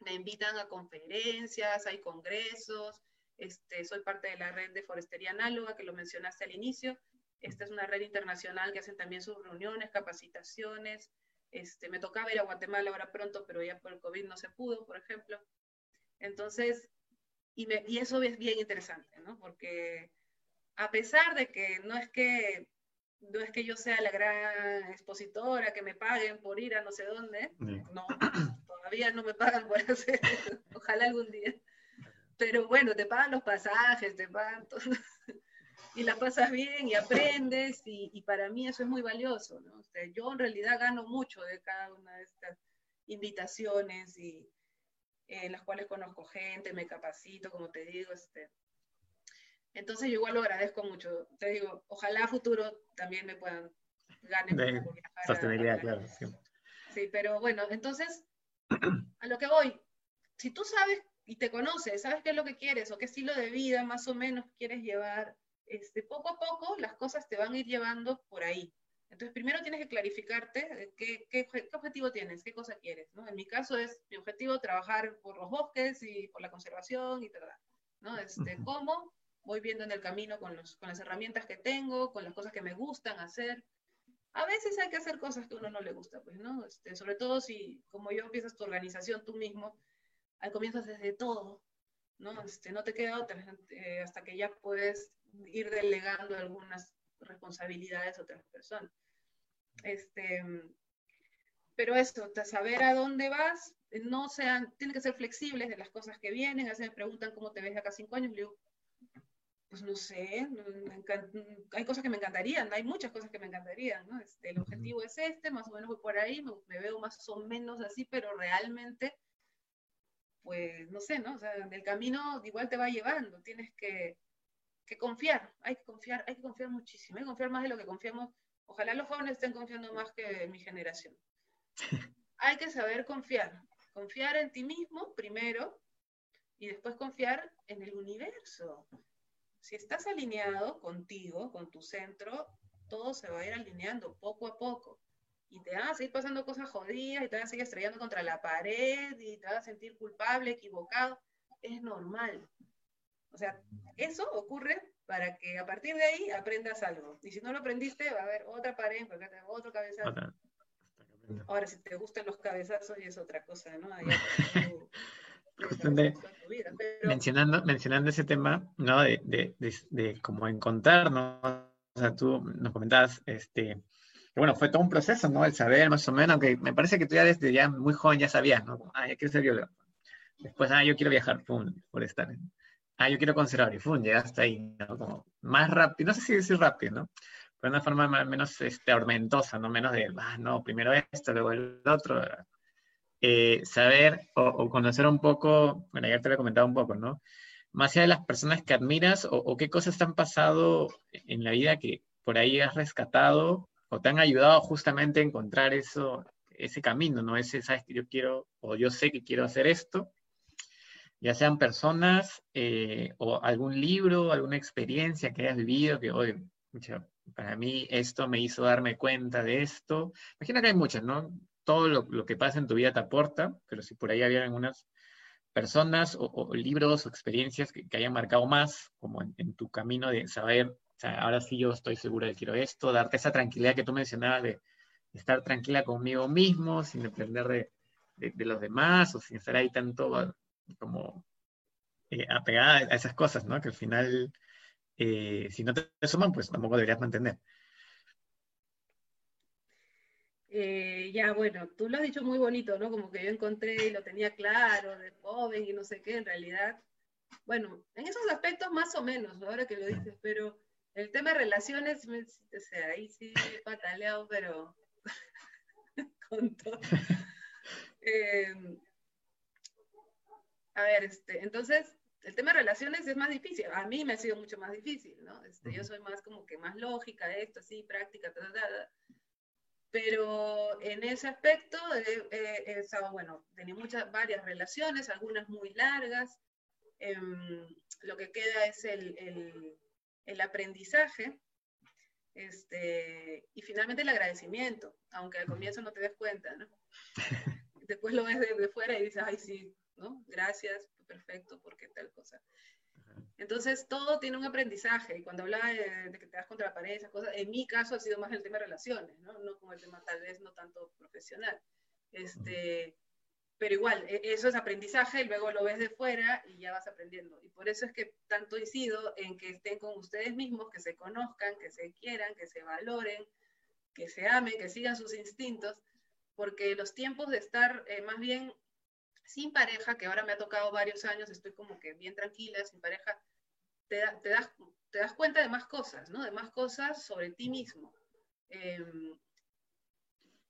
me, invitan a conferencias, hay congresos, este, soy parte de la red de Forestería Análoga, que lo mencionaste al inicio. Esta es una red internacional que hacen también sus reuniones, capacitaciones, este, me tocaba ir a Guatemala ahora pronto, pero ya por el COVID no se pudo, por ejemplo. Entonces, y, me, y eso es bien interesante, ¿no? Porque a pesar de que no es que no es que yo sea la gran expositora, que me paguen por ir a no sé dónde, no, todavía no me pagan por hacer eso, ojalá algún día. Pero bueno, te pagan los pasajes, te pagan todo y la pasas bien y aprendes y, y, para mí eso es muy valioso, ¿no? O sea, yo en realidad gano mucho de cada una de estas invitaciones y en las cuales conozco gente, me capacito, como te digo, este. Entonces yo igual lo agradezco mucho. Te digo, ojalá a futuro también me puedan ganar. Sostenibilidad, claro. Sí. sí, pero bueno, entonces, a lo que voy, si tú sabes y te conoces, sabes qué es lo que quieres o qué estilo de vida más o menos quieres llevar, este, poco a poco las cosas te van a ir llevando por ahí. Entonces, primero tienes que clarificarte qué, qué, qué objetivo tienes, qué cosa quieres. ¿no? En mi caso es mi objetivo trabajar por los bosques y por la conservación y tal. ¿no? Este, ¿Cómo? Voy viendo en el camino con, los, con las herramientas que tengo, con las cosas que me gustan hacer. A veces hay que hacer cosas que a uno no le gusta, pues, ¿no? Este, sobre todo si, como yo, empiezas tu organización tú mismo, al comienzo haces de todo, ¿no? Este, no te queda otra, eh, hasta que ya puedes ir delegando algunas responsabilidades a otras personas. Este, pero eso, saber a dónde vas, no sean, tienen que ser flexibles de las cosas que vienen, a veces me preguntan cómo te ves acá cinco años, le digo, pues no sé, hay cosas que me encantarían, hay muchas cosas que me encantarían, ¿no? Este, el objetivo es este, más o menos voy por ahí, me, veo más o menos así, pero realmente, pues no sé, ¿no? O sea, el camino igual te va llevando, tienes que, que confiar, hay que confiar, hay que confiar muchísimo, hay que confiar más de lo que confiamos. Ojalá los jóvenes estén confiando más que mi generación. Hay que saber confiar, confiar en ti mismo primero y después confiar en el universo. Si estás alineado contigo, con tu centro, todo se va a ir alineando poco a poco. Y te van a seguir pasando cosas jodidas y te van a seguir estrellando contra la pared y te vas a sentir culpable, equivocado. Es normal. O sea, eso ocurre para que a partir de ahí aprendas algo. Y si no lo aprendiste, va a haber otra pared, otro cabezazo. Ahora, si te gustan los cabezazos, y es otra cosa, ¿no? mencionando, mencionando ese tema, ¿no? De, de, de, cómo encontrarnos, o sea, tú nos comentabas, este, bueno, fue todo un proceso, ¿no? El saber más o menos, que me parece que tú ya desde ya muy joven ya sabías, ¿no? Ah, yo quiero ser biólogo. Después, ah, yo quiero viajar, pum, por estar ah, yo quiero conservar, y pum, llegaste ahí, ¿no? Como más rápido, no sé si decir rápido, ¿no? Pero de una forma menos este, ¿no? Menos de, ah, no, primero esto, luego el otro. Eh, saber o, conocer un poco, bueno, ya te lo he comentado un poco, ¿no? Más allá de las personas que admiras o, qué cosas te han pasado en la vida que por ahí has rescatado o te han ayudado justamente a encontrar eso, ese camino, ¿no? Ese, sabes que yo quiero o yo sé que quiero hacer esto ya sean personas eh, o algún libro, alguna experiencia que hayas vivido, que hoy, para mí esto me hizo darme cuenta de esto. Imagina que hay muchas, ¿no? Todo lo, que pasa en tu vida te aporta, pero si por ahí había algunas personas o, libros o experiencias que, hayan marcado más, como en, tu camino de saber, o sea, ahora sí yo estoy segura de quiero esto, darte esa tranquilidad que tú mencionabas de, estar tranquila conmigo mismo, sin depender de, los demás o sin estar ahí tanto como eh, apegada a esas cosas, ¿no? Que al final, eh, si no te suman, pues tampoco deberías mantener. Eh, ya, bueno, tú lo has dicho muy bonito, ¿no? Como que yo encontré y lo tenía claro, de joven y no sé qué, en realidad. Bueno, en esos aspectos más o menos, ahora que lo dices, pero el tema de relaciones, o sea, ahí sí he pataleado, pero con todo. A ver, este, entonces, el tema de relaciones es más difícil. A mí me ha sido mucho más difícil, ¿no? Este, yo soy más como que más lógica, esto, así, práctica, ta, ta, Pero en ese aspecto he, estado, bueno, tenía muchas, varias relaciones, algunas muy largas. Em, lo que queda es el, el, el aprendizaje este, y finalmente el agradecimiento, aunque al comienzo no te des cuenta, ¿no? Después lo ves desde fuera y dices, ay, sí, ¿no? Gracias, perfecto, porque tal cosa. Entonces, todo tiene un aprendizaje. Y cuando hablaba de, que te das contra la pared, esas cosas, en mi caso ha sido más el tema de relaciones, ¿no? No como el tema tal vez no tanto profesional. Este, pero igual, e, eso es aprendizaje y luego lo ves de fuera y ya vas aprendiendo. Y por eso es que tanto incido en que estén con ustedes mismos, que se conozcan, que se quieran, que se valoren, que se amen, que sigan sus instintos, porque los tiempos de estar eh, más bien sin pareja, que ahora me ha tocado varios años, estoy como que bien tranquila, sin pareja, te, te, das, te das cuenta de más cosas, ¿no? De más cosas sobre ti mismo. Em,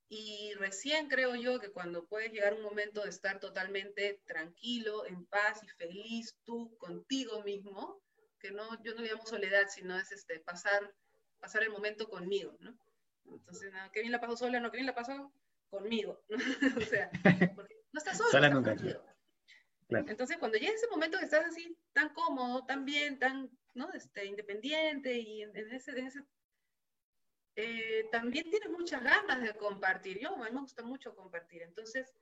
y recién creo yo que cuando puedes llegar un momento de estar totalmente tranquilo, en paz y feliz tú contigo mismo, que no, yo no le llamo soledad, sino es este, pasar, pasar el momento conmigo, ¿no? Entonces, no, ¿qué bien la pasó sola? No, ¿qué bien la pasó conmigo? o sea, porque no estás solo. Entonces, cuando llega ese momento que estás así tan cómodo, tan bien, tan ¿no? este, independiente y en, ese, eh, también tienes muchas ganas de compartir. Yo, a mí me gusta mucho compartir. Entonces,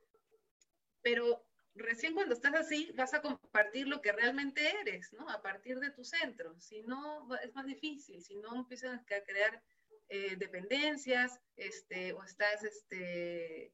pero recién cuando estás así, vas a compartir lo que realmente eres, ¿no? A partir de tu centro. Si no, es más difícil. Si no, empiezas a crear eh, dependencias, este, o estás, este,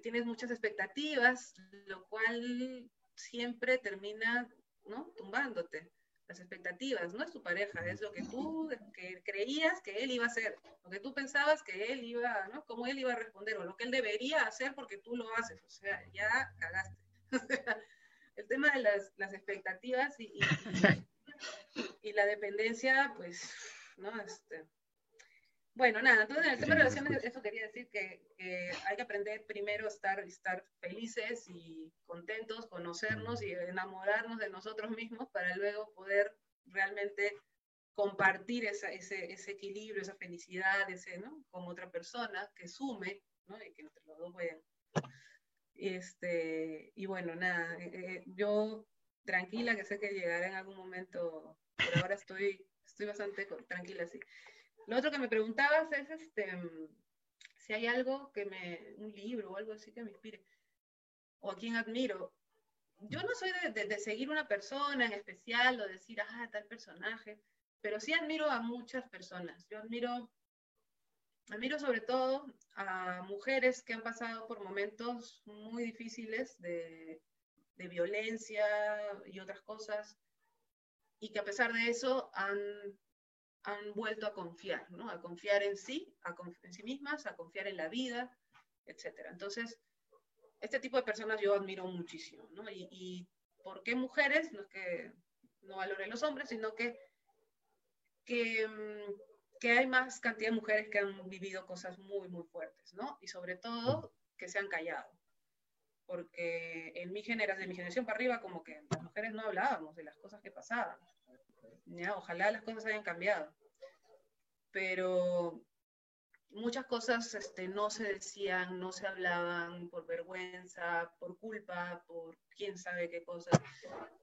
tienes muchas expectativas, lo cual siempre termina ¿no? tumbándote. las expectativas, no es tu pareja, es lo que tú que creías que él iba a hacer, lo que tú pensabas que él iba, ¿no? Cómo él iba a responder, o lo que él debería hacer porque tú lo haces, o sea, ya cagaste. el tema de las, las expectativas y, y, la dependencia, pues, ¿no? Este, bueno, nada, entonces en el tema de relaciones, eso quería decir que, hay que aprender primero a estar, estar felices y contentos, conocernos y enamorarnos de nosotros mismos para luego poder realmente compartir esa, ese, ese, equilibrio, esa felicidad, ese, ¿no? Con otra persona que sume, ¿no? Y que entre los dos vayan. Este, y bueno, nada, eh, eh, yo tranquila, que sé que llegará en algún momento, pero ahora estoy, estoy bastante tranquila, sí. Lo otro que me preguntabas es este, si hay algo que me, un libro o algo así que me inspire, o a quien admiro. Yo no soy de, de, seguir una persona en especial o decir, ah, tal personaje, pero sí admiro a muchas personas. Yo admiro, admiro sobre todo a mujeres que han pasado por momentos muy difíciles de, de violencia y otras cosas, y que a pesar de eso han han vuelto a confiar, ¿no? A confiar en sí, a en sí mismas, a confiar en la vida, etc. Entonces, este tipo de personas yo admiro muchísimo, ¿no? Y, ¿por qué mujeres? No es que no valoren los hombres, sino que, que, mm, que, hay más cantidad de mujeres que han vivido cosas muy, muy fuertes, ¿no? Y sobre todo que se han callado. Porque en mi generación, de mi generación para arriba, como que las mujeres no hablábamos de las cosas que pasaban. Ojalá las cosas hayan cambiado. Pero muchas cosas este, no se decían, no se hablaban por vergüenza, por culpa, por quién sabe qué cosas.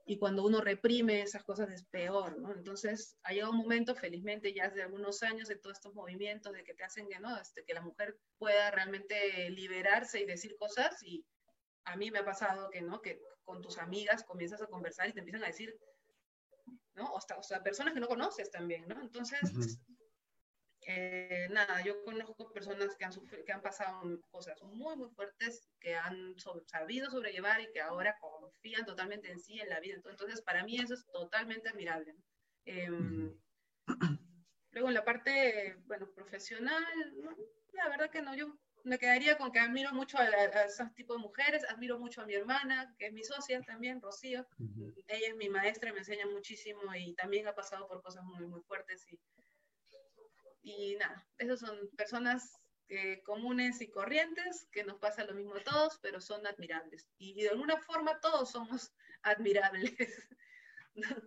Y cuando uno reprime esas cosas es peor. Entonces ha llegado un momento, felizmente ya hace algunos años, de todos estos movimientos de que te hacen que, ¿no? Este, que la mujer pueda realmente liberarse y decir cosas. Y a mí me ha pasado que, ¿no? Que con tus amigas comienzas a conversar y te empiezan a decir ¿no? O sea, personas que no conoces también, ¿no? Entonces, eh, nada, yo conozco personas que han, que han pasado cosas muy, muy fuertes, que han sabido sobrellevar y que ahora confían totalmente en sí, en la vida. Entonces, para mí eso es totalmente admirable. Em, luego, en la parte, bueno, profesional, la verdad que no, yo me quedaría con que admiro mucho a, esos tipos de mujeres, admiro mucho a mi hermana, que es mi socia también, Rocío. Ella es mi maestra y me enseña muchísimo y también ha pasado por cosas muy, muy fuertes. Y, y nada, esas son personas eh, comunes y corrientes que nos pasa lo mismo a todos, pero son admirables. Y, de alguna forma todos somos admirables.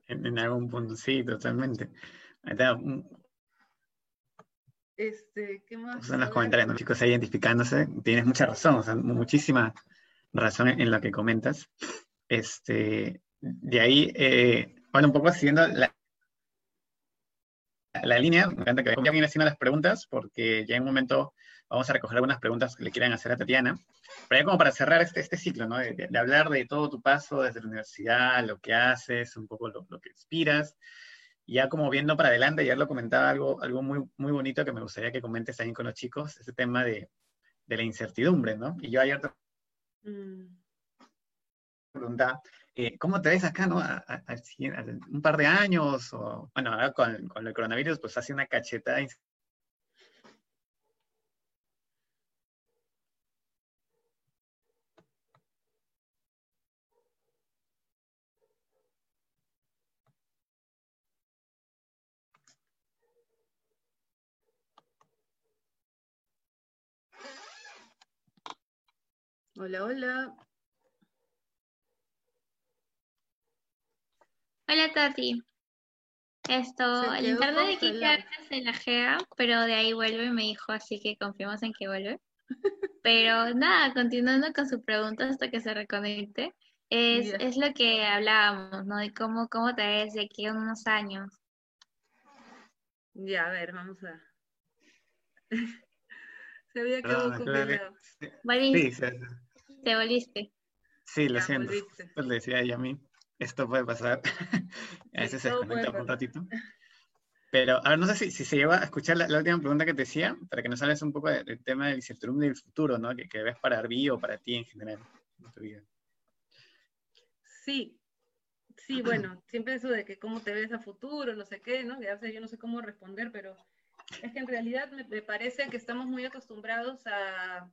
en, en, algún punto, sí, totalmente. Este, ¿qué más? Son los comentarios, los chicos, identificándose. Tienes mucha razón, o sea, muchísima razón en lo que comentas. Este, de ahí, eh, bueno, un poco siguiendo la, la línea, me encanta que ya viene haciendo las preguntas, porque ya en un momento vamos a recoger algunas preguntas que le quieran hacer a Tatiana. Pero ya como para cerrar este, este ciclo, ¿no? De, hablar de todo tu paso desde la universidad, lo que haces, un poco lo, lo que inspiras ya como viendo para adelante, ya lo comentaba algo, algo muy, muy bonito que me gustaría que comentes también con los chicos, ese tema de, de la incertidumbre, ¿no? Y yo ayer te mm. preguntaba, eh, ¿cómo te ves acá, no? A, un par de años, o, bueno, ahora con, con, el coronavirus, pues hace una cachetada Hola, hola. Hola, Tati. Esto, el internet de Kika se lajea, pero de ahí vuelve, me dijo, así que confiamos en que vuelve. Pero nada, continuando con su pregunta hasta que se reconecte, es, es lo que hablábamos, ¿no? De cómo, cómo te ves de aquí a unos años. Ya, a ver, vamos a. se había quedado congelado. Sí, sí, te volviste. Sí, lo siento. Pues le decía ella a mí, esto puede pasar. a veces se desconecta por un ratito. Pero, a ver, no sé si, si se lleva a escuchar la, última pregunta que te decía, para que nos hables un poco del, tema del incertidumbre del futuro, ¿no? Que, que ves para Arbi o para ti en general, en tu vida. Sí, Sí, bueno, siempre eso de que cómo te ves a futuro, no sé qué, ¿no? Ya sé, yo no sé cómo responder, pero es que en realidad me, me parece que estamos muy acostumbrados a,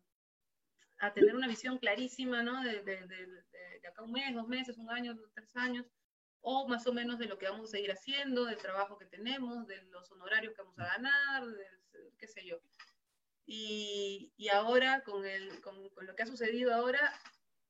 a tener una visión clarísima, ¿no? De, de, de, de, acá un mes, dos meses, un año, tres años, o más o menos de lo que vamos a seguir haciendo, del trabajo que tenemos, de los honorarios que vamos a ganar, qué sé yo. Y, y ahora, con, el, con, con, lo que ha sucedido ahora,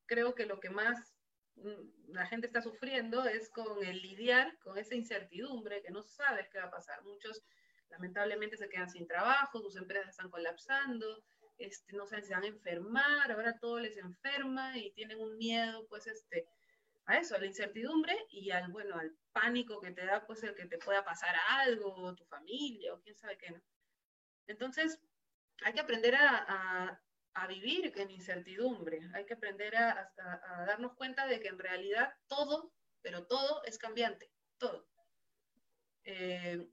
creo que lo que más mm, la gente está sufriendo es con el lidiar con esa incertidumbre que no sabes qué va a pasar. Muchos lamentablemente se quedan sin trabajo, sus empresas están colapsando, este, no saben si van a enfermar, ahora todo les enferma y tienen un miedo, pues, este, a eso, a la incertidumbre y al, bueno, al pánico que te da, pues, el que te pueda pasar algo, tu familia, o quién sabe qué, ¿no? Entonces, hay que aprender a, a, vivir en incertidumbre, hay que aprender a, a, darnos cuenta de que en realidad todo, pero todo es cambiante, todo. Eh,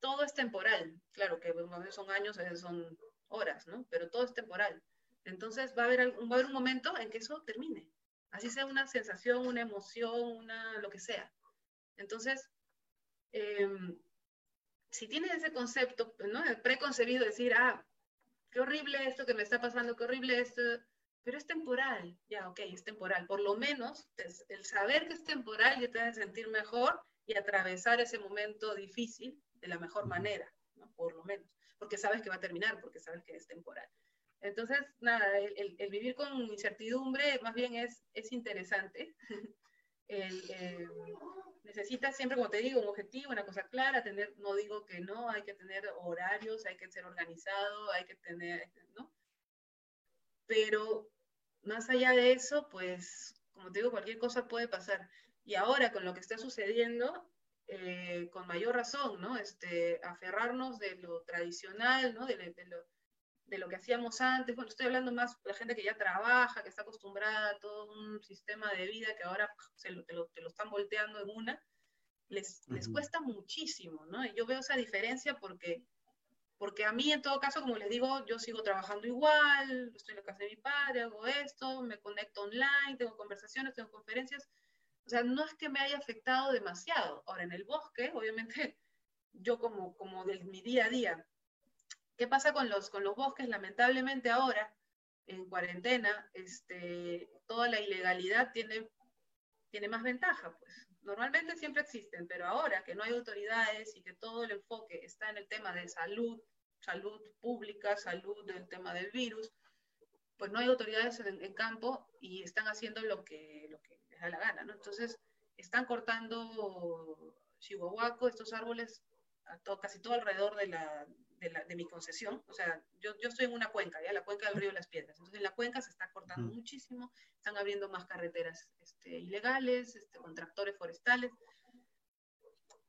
todo es temporal, claro que a veces son años, a veces son horas, ¿no? Pero todo es temporal. Entonces va a haber, va a haber un momento en que eso termine. Así sea una sensación, una emoción, una, lo que sea. Entonces, eh, si tienes ese concepto, ¿no? El preconcebido, decir, ah, qué horrible esto que me está pasando, qué horrible esto, pero es temporal, ya, ok, es temporal. Por lo menos el saber que es temporal ya te hace sentir mejor y atravesar ese momento difícil de la mejor manera, ¿no? Por lo menos porque sabes que va a terminar, porque sabes que es temporal. Entonces, nada, el, el vivir con incertidumbre más bien es, es interesante. el, eh, necesitas siempre, como te digo, un objetivo, una cosa clara, tener, no digo que no, hay que tener horarios, hay que ser organizado, hay que tener, ¿no? Pero más allá de eso, pues, como te digo, cualquier cosa puede pasar. Y ahora, con lo que está sucediendo, eh, con mayor razón, ¿no? Este, aferrarnos de lo tradicional, ¿no? De, de, lo, de, lo, que hacíamos antes. Bueno, estoy hablando más de la gente que ya trabaja, que está acostumbrada a todo un sistema de vida que ahora se lo, te, lo, te, lo, están volteando en una. Les, uh -huh. les cuesta muchísimo, ¿no? Y yo veo esa diferencia porque, porque a mí, en todo caso, como les digo, yo sigo trabajando igual, estoy en la casa de mi padre, hago esto, me conecto online, tengo conversaciones, tengo conferencias, o sea, no es que me haya afectado demasiado. Ahora, en el bosque, obviamente, yo como, como de mi día a día, ¿qué pasa con los, con los bosques? Lamentablemente ahora, en cuarentena, este, toda la ilegalidad tiene, tiene más ventaja, pues. Normalmente siempre existen, pero ahora que no hay autoridades y que todo el enfoque está en el tema de salud, salud pública, salud del tema del virus, pues no hay autoridades en, en campo y están haciendo lo que, lo que da la gana, ¿no? Entonces, están cortando chihuahuaco, estos árboles, a todo, casi todo alrededor de, la, de, la, de, mi concesión. O sea, yo, yo estoy en una cuenca, ya la cuenca del río las Piedras. Entonces, en la cuenca se está cortando uh -huh. muchísimo, están abriendo más carreteras este, ilegales, este, con tractores forestales.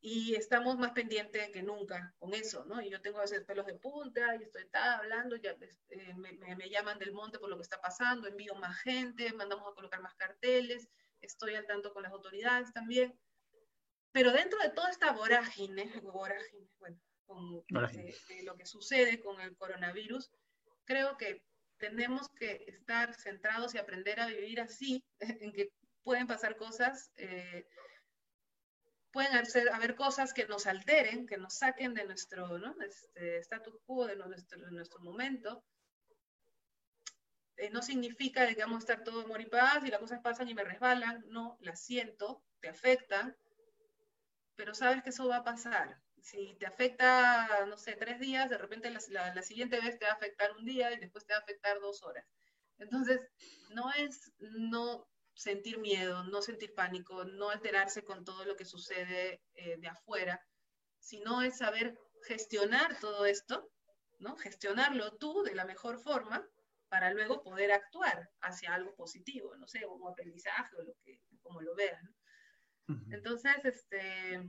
Y estamos más pendientes que nunca con eso, ¿no? Y yo tengo a veces pelos de punta y estoy está, hablando, ya eh, me, me, me llaman del monte por lo que está pasando, envío más gente, mandamos a colocar más carteles, estoy al tanto con las autoridades también. Pero dentro de toda esta vorágine, vorágine bueno, con, de, de, lo que sucede con el coronavirus, creo que tenemos que estar centrados y aprender a vivir así, en que pueden pasar cosas, eh, pueden haber, haber, cosas que nos alteren, que nos saquen de nuestro ¿no? este, status quo, de nuestro, de nuestro momento, eh, no significa que vamos a estar todo amor y paz y las cosas pasan y me resbalan, no, las siento, te afectan, pero sabes que eso va a pasar. Si te afecta, no sé, tres días, de repente la, la, la siguiente vez te va a afectar un día y después te va a afectar dos horas. Entonces, no es no sentir miedo, no sentir pánico, no alterarse con todo lo que sucede eh, de afuera, sino es saber gestionar todo esto, ¿no? Gestionarlo tú de la mejor forma para luego poder actuar hacia algo positivo, no sé, como aprendizaje o lo que, como lo veas. Entonces, este,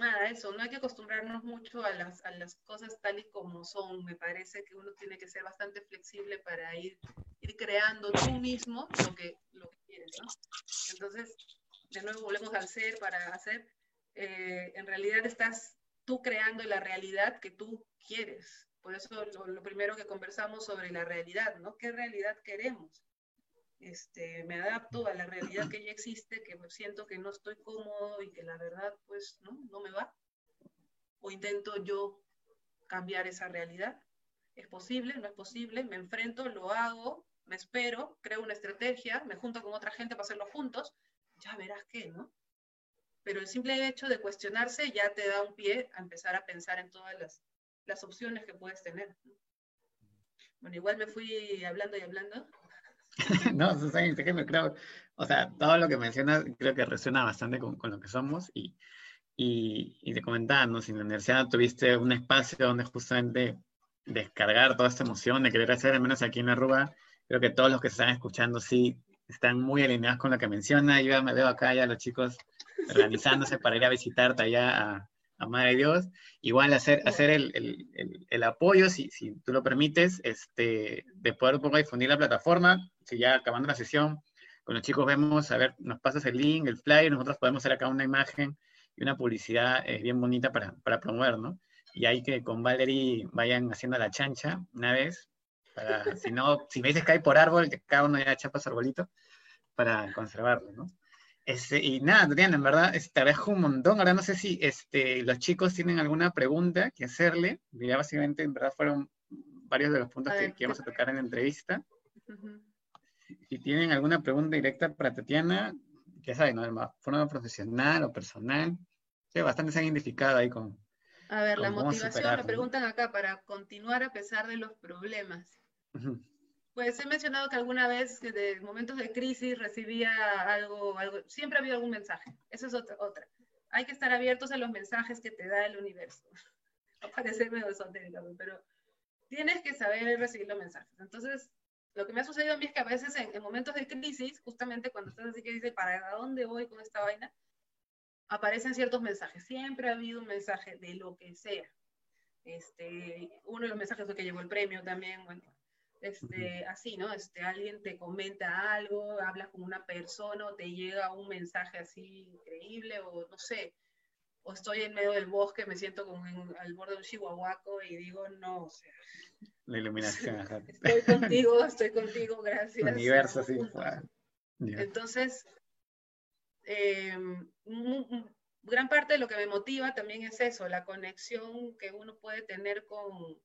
nada, eso, no hay que acostumbrarnos mucho a las, a las cosas tal y como son. Me parece que uno tiene que ser bastante flexible para ir, ir creando tú mismo lo que, lo que quieres, ¿no? Entonces, de nuevo volvemos al ser para hacer. Eh, en realidad estás tú creando la realidad que tú quieres. Por eso lo, lo, primero que conversamos sobre la realidad, ¿no? ¿Qué realidad queremos? Este, me adapto a la realidad que ya existe, que siento que no estoy cómodo y que la verdad, pues, no, no me va. O intento yo cambiar esa realidad. ¿Es posible? ¿No es posible? Me enfrento, lo hago, me espero, creo una estrategia, me junto con otra gente para hacerlo juntos, ya verás qué, ¿no? Pero el simple hecho de cuestionarse ya te da un pie a empezar a pensar en todas las, las opciones que puedes tener. Bueno, igual me fui hablando y hablando. no, Susana, creo, o sea, todo lo que mencionas creo que resuena bastante con, con lo que somos y, y, y te comentaba, ¿no? Si en la universidad tuviste un espacio donde justamente descargar toda esta emoción de querer hacer, al menos aquí en Aruba, creo que todos los que están escuchando sí están muy alineados con lo que menciona. Yo ya me veo acá ya los chicos organizándose para ir a visitarte allá a, a Madre Dios. Igual hacer, hacer el, el, el, apoyo, si, si, tú lo permites, este, de poder un poco difundir la plataforma. Si ya acabando la sesión, con los chicos vemos, a ver, nos pasas el link, el flyer, nosotros podemos hacer acá una imagen y una publicidad eh, bien bonita para, para promover, ¿no? Y hay que con Valerie vayan haciendo la chancha una vez, para, si no, si me dices que hay por árbol, que cada uno ya chapa su arbolito, para conservarlo, ¿no? Este, y nada, Adriana, en verdad, te agradezco un montón. Ahora no sé si este, los chicos tienen alguna pregunta que hacerle. Ya básicamente, en verdad, fueron varios de los puntos que, que íbamos a tocar en la entrevista. Si tienen alguna pregunta directa para Tatiana, ya saben, ¿no? forma profesional o personal. Sí, bastante se han identificado ahí con, a ver, la motivación, me preguntan acá, para continuar a pesar de los problemas. Pues he mencionado que alguna vez, de momentos de crisis, recibía algo, algo, siempre ha habido algún mensaje. Esa es otra, otra. Hay que estar abiertos a los mensajes que te da el universo. No parece medio esotérico, pero tienes que saber recibir los mensajes. Entonces, lo que me ha sucedido a mí es que a veces en, en momentos de crisis, justamente cuando estás así que dices, ¿para dónde voy con esta vaina? aparecen ciertos mensajes. Siempre ha habido un mensaje de lo que sea. Este, uno de los mensajes fue que llegó el premio también, bueno, este, así, ¿no? Este, alguien te comenta algo, hablas con una persona o te llega un mensaje así increíble o no sé, o estoy en medio del bosque, me siento como al borde de un chihuahuaco y digo, no, o sea. La iluminación. estoy contigo, estoy contigo, gracias. Universo, sí. Entonces, Em, gran parte de lo que me motiva también es eso, la conexión que uno puede tener con,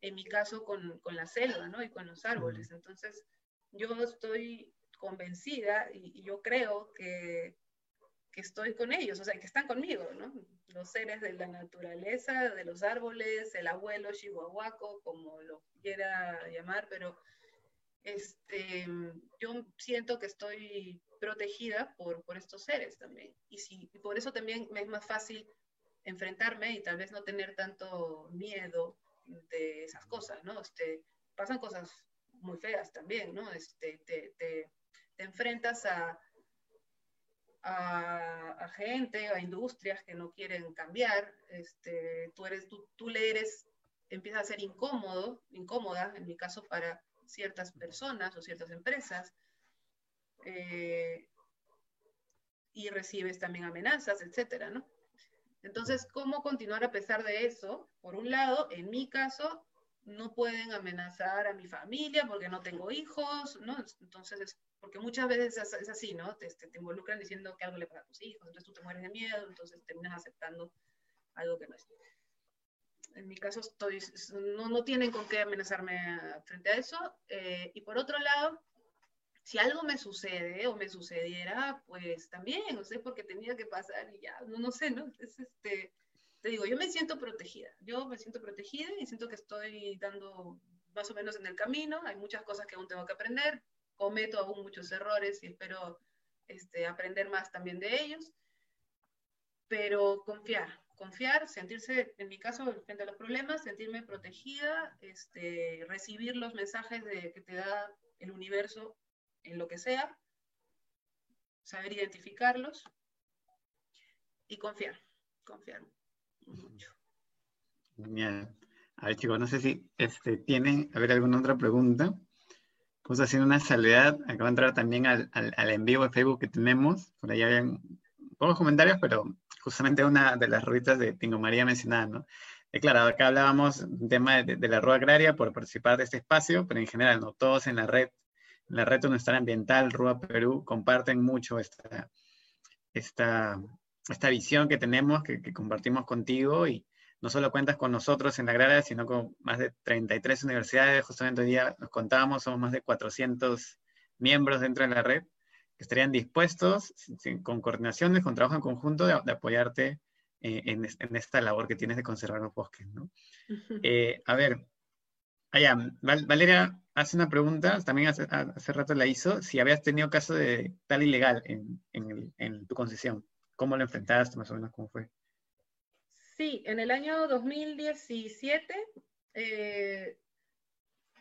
en mi caso, con, con la selva, ¿no? Y con los árboles. Entonces, yo estoy convencida y, yo creo que, que, estoy con ellos, o sea, que están conmigo, ¿no? Los seres de la naturaleza, de los árboles, el abuelo chihuahuaco, como lo quiera llamar, pero este, yo siento que estoy protegida por, por estos seres también. Y, si, y por eso también me es más fácil enfrentarme y tal vez no tener tanto miedo de esas cosas, ¿no? Este, pasan cosas muy feas también, ¿no? Este, te, te, te enfrentas a, a, gente, a industrias que no quieren cambiar, este, tú, eres, tú, tú le eres, empieza a ser incómodo, incómoda, en mi caso, para ciertas personas o ciertas empresas, eh, y recibes también amenazas, etcétera, ¿no? Entonces, ¿cómo continuar a pesar de eso? Por un lado, en mi caso, no pueden amenazar a mi familia porque no tengo hijos, ¿no? Entonces, porque muchas veces es, así, ¿no? Te, te, te, involucran diciendo que algo le pasa a tus hijos, entonces tú te mueres de miedo, entonces terminas aceptando algo que no es en mi caso estoy, no, no tienen con qué amenazarme frente a eso. Eh, y por otro lado, si algo me sucede o me sucediera, pues también, no sé, porque tenía que pasar y ya, no, no sé, ¿no? Es este, te digo, yo me siento protegida, yo me siento protegida y siento que estoy dando más o menos en el camino, hay muchas cosas que aún tengo que aprender, cometo aún muchos errores y espero este, aprender más también de ellos, pero confiar, confiar, sentirse, en mi caso, frente a los problemas, sentirme protegida, este, recibir los mensajes que te da el universo en lo que sea, saber identificarlos y confiar, confiar Bien. A ver, chicos, no sé si este, tienen, a ver, alguna otra pregunta. Vamos haciendo una salvedad. Acabo de entrar también al, al, al en vivo de Facebook que tenemos. Por ahí habían pocos comentarios, pero justamente una de las ruitas de Tingo María mencionada, ¿no? Eh, claro, acá hablábamos del tema de, de, la rueda agraria por participar de este espacio, pero en general, ¿no? Todos en la red la red Estar Ambiental, RUA Perú, comparten mucho esta, esta, esta visión que tenemos, que, que, compartimos contigo y no solo cuentas con nosotros en la agraria, sino con más de 33 universidades. Justamente hoy día nos contábamos, somos más de 400 miembros dentro de la red que estarían dispuestos, con coordinaciones, con trabajo en conjunto, de, apoyarte eh, en, en, esta labor que tienes de conservar los bosques. ¿no? Eh, a ver, allá, Valeria hace una pregunta, también hace, hace, rato la hizo, si habías tenido caso de tal ilegal en, en, en tu concesión. ¿Cómo lo enfrentaste, más o menos, cómo fue? Sí, en el año 2017 eh,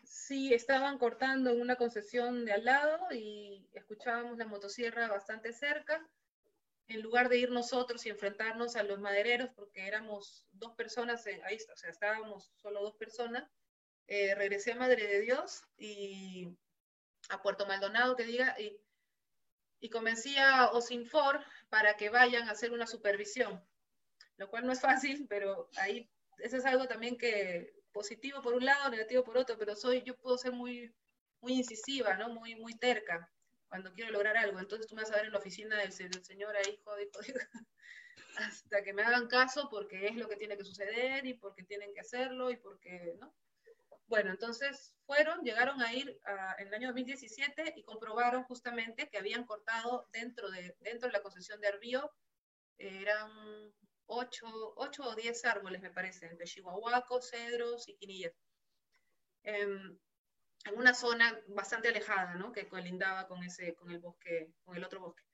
sí estaban cortando en una concesión de al lado y escuchábamos la motosierra bastante cerca. En lugar de ir nosotros y enfrentarnos a los madereros, porque éramos dos personas, ahí, o sea, estábamos solo dos personas, eh, regresé a Madre de Dios y a Puerto Maldonado, que diga, y, y convencí a Osinfor para que vayan a hacer una supervisión lo cual no es fácil, pero ahí eso es algo también que positivo por un lado, negativo por otro, pero soy, yo puedo ser muy, muy incisiva, ¿no? Muy, muy terca cuando quiero lograr algo. Entonces tú me vas a ver en la oficina del, señor ahí, hasta que me hagan caso porque es lo que tiene que suceder y porque tienen que hacerlo y porque, ¿no? Bueno, entonces fueron, llegaron a ir en el año 2017 y comprobaron justamente que habían cortado dentro de, dentro de la concesión de Arbío, eran ocho, o diez árboles, me parece, de chihuahuaco, cedros y quinillas. Em, en una zona bastante alejada, ¿no? Que colindaba con, ese, con el bosque, con el otro bosque.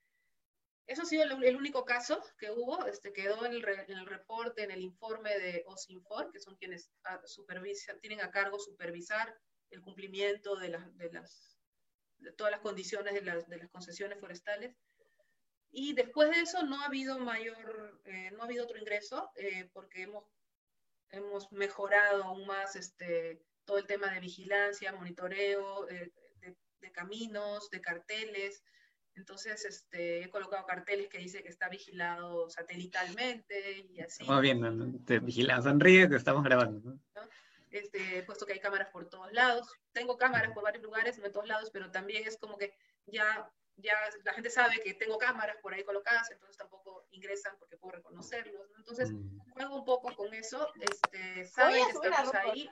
Eso ha sido el, único caso que hubo, este, quedó en el, en el, reporte, en el informe de OSINFOR, que son quienes ah, supervisan, tienen a cargo supervisar el cumplimiento de, las, de, las, de todas las condiciones de las, de las concesiones forestales. Y después de eso no ha habido mayor, eh, no ha habido otro ingreso, eh, porque hemos, hemos mejorado aún más este, todo el tema de vigilancia, monitoreo, eh, de, caminos, de carteles. Entonces, este, he colocado carteles que dice que está vigilado satelitalmente y así. Estamos viendo, ¿no? te vigilamos, sonríe, te estamos grabando. ¿no? Este, puesto que hay cámaras por todos lados. Tengo cámaras por varios lugares, no en todos lados, pero también es como que ya ya la gente sabe que tengo cámaras por ahí colocadas, entonces tampoco ingresan porque puedo reconocerlos. Entonces, mm. juego un poco con eso. Este, saben que estamos ahí,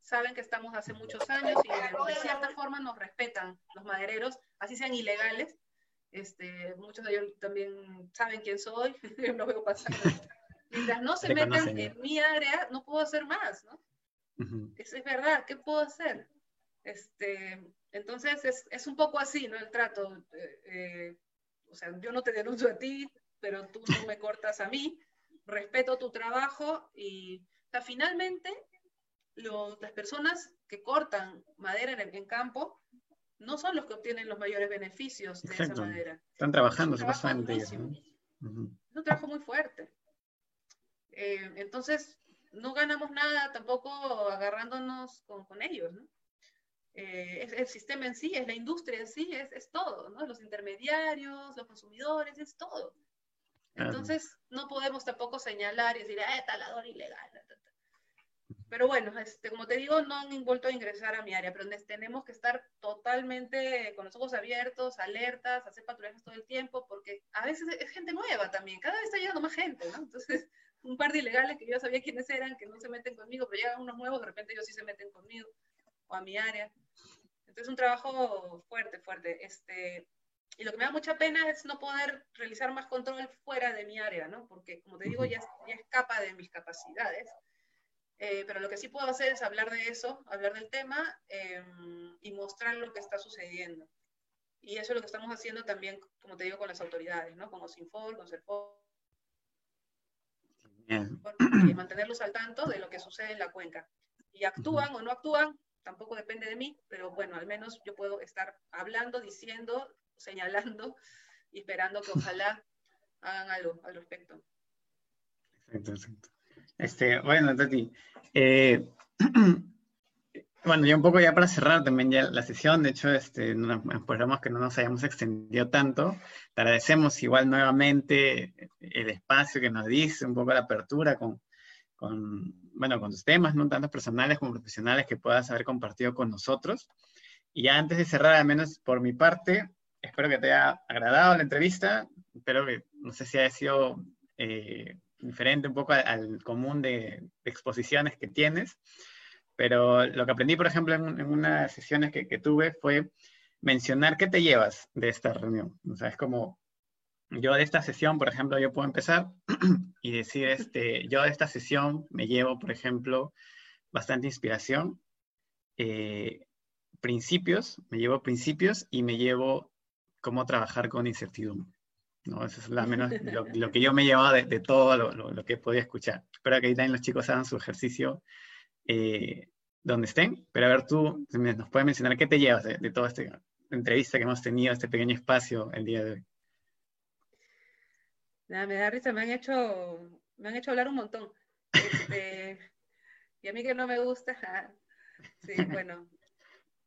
saben que estamos hace muchos años y de, cierta forma nos respetan los madereros, así sean ilegales. Este, muchos de ellos también saben quién soy, no veo pasar. Mientras no se metan en mi área, no puedo hacer más, ¿no? Eso es verdad, ¿qué puedo hacer? Este, entonces es, es, un poco así, ¿no? El trato. Eh, eh, o sea, yo no te denuncio a ti, pero tú no me cortas a mí. Respeto tu trabajo y o finalmente las personas que cortan madera en, el, en campo no son los que obtienen los mayores beneficios de esa madera. Están trabajando, supuestamente. Es un trabajo muy fuerte. Eh, entonces, no ganamos nada tampoco agarrándonos con, con ellos, ¿no? Eh, el sistema en sí, es la industria en sí, es, es, todo, ¿no? Los intermediarios, los consumidores, es todo. Entonces, no podemos tampoco señalar y decir, eh, talador ilegal. Pero bueno, este, como te digo, no han vuelto a ingresar a mi área, pero tenemos que estar totalmente con los ojos abiertos, alertas, hacer patrullajes todo el tiempo, porque a veces es gente nueva también, cada vez está llegando más gente, ¿no? Entonces, un par de ilegales que yo sabía quiénes eran, que no se meten conmigo, pero llegan unos nuevos, de repente ellos sí se meten conmigo o a mi área. Entonces, es un trabajo fuerte, fuerte. Este, y lo que me da mucha pena es no poder realizar más control fuera de mi área, ¿no? Porque, como te digo, ya, ya escapa de mis capacidades. Eh, pero lo que sí puedo hacer es hablar de eso, hablar del tema em, y mostrar lo que está sucediendo. Y eso es lo que estamos haciendo también, como te digo, con las autoridades, ¿no? Con OSINFOR, con CERFOR. Y mantenerlos al tanto de lo que sucede en la cuenca. Y actúan o no actúan, tampoco depende de mí, pero bueno, al menos yo puedo estar hablando, diciendo, señalando y esperando que ojalá hagan algo al respecto. Exacto, exacto. Este, bueno, Tati, eh, bueno, ya un poco ya para cerrar también ya la sesión, de hecho, este, esperamos que no nos hayamos extendido tanto. Te agradecemos igual nuevamente el espacio que nos dice, un poco la apertura con, con, bueno, con tus temas, no tanto personales como profesionales que puedas haber compartido con nosotros. Y ya antes de cerrar, al menos por mi parte, espero que te haya agradado la entrevista. Espero que, no sé si haya sido eh, diferente un poco al, común de, exposiciones que tienes, pero lo que aprendí, por ejemplo, en, en unas sesiones que, tuve fue mencionar qué te llevas de esta reunión. O sea, es como, yo de esta sesión, por ejemplo, yo puedo empezar y decir, este, yo de esta sesión me llevo, por ejemplo, bastante inspiración, eh, principios, me llevo principios y me llevo cómo trabajar con incertidumbre. ¿No? Eso es la menos lo, que yo me llevaba de, de todo lo, lo, que podía escuchar. Espero que ahí también los chicos hagan su ejercicio eh, donde estén. Pero a ver, tú nos puedes mencionar qué te llevas de, de toda esta entrevista que hemos tenido, este pequeño espacio el día de hoy. Nada, me da risa, me han hecho, me han hecho hablar un montón. Este, y a mí que no me gusta, sí, bueno,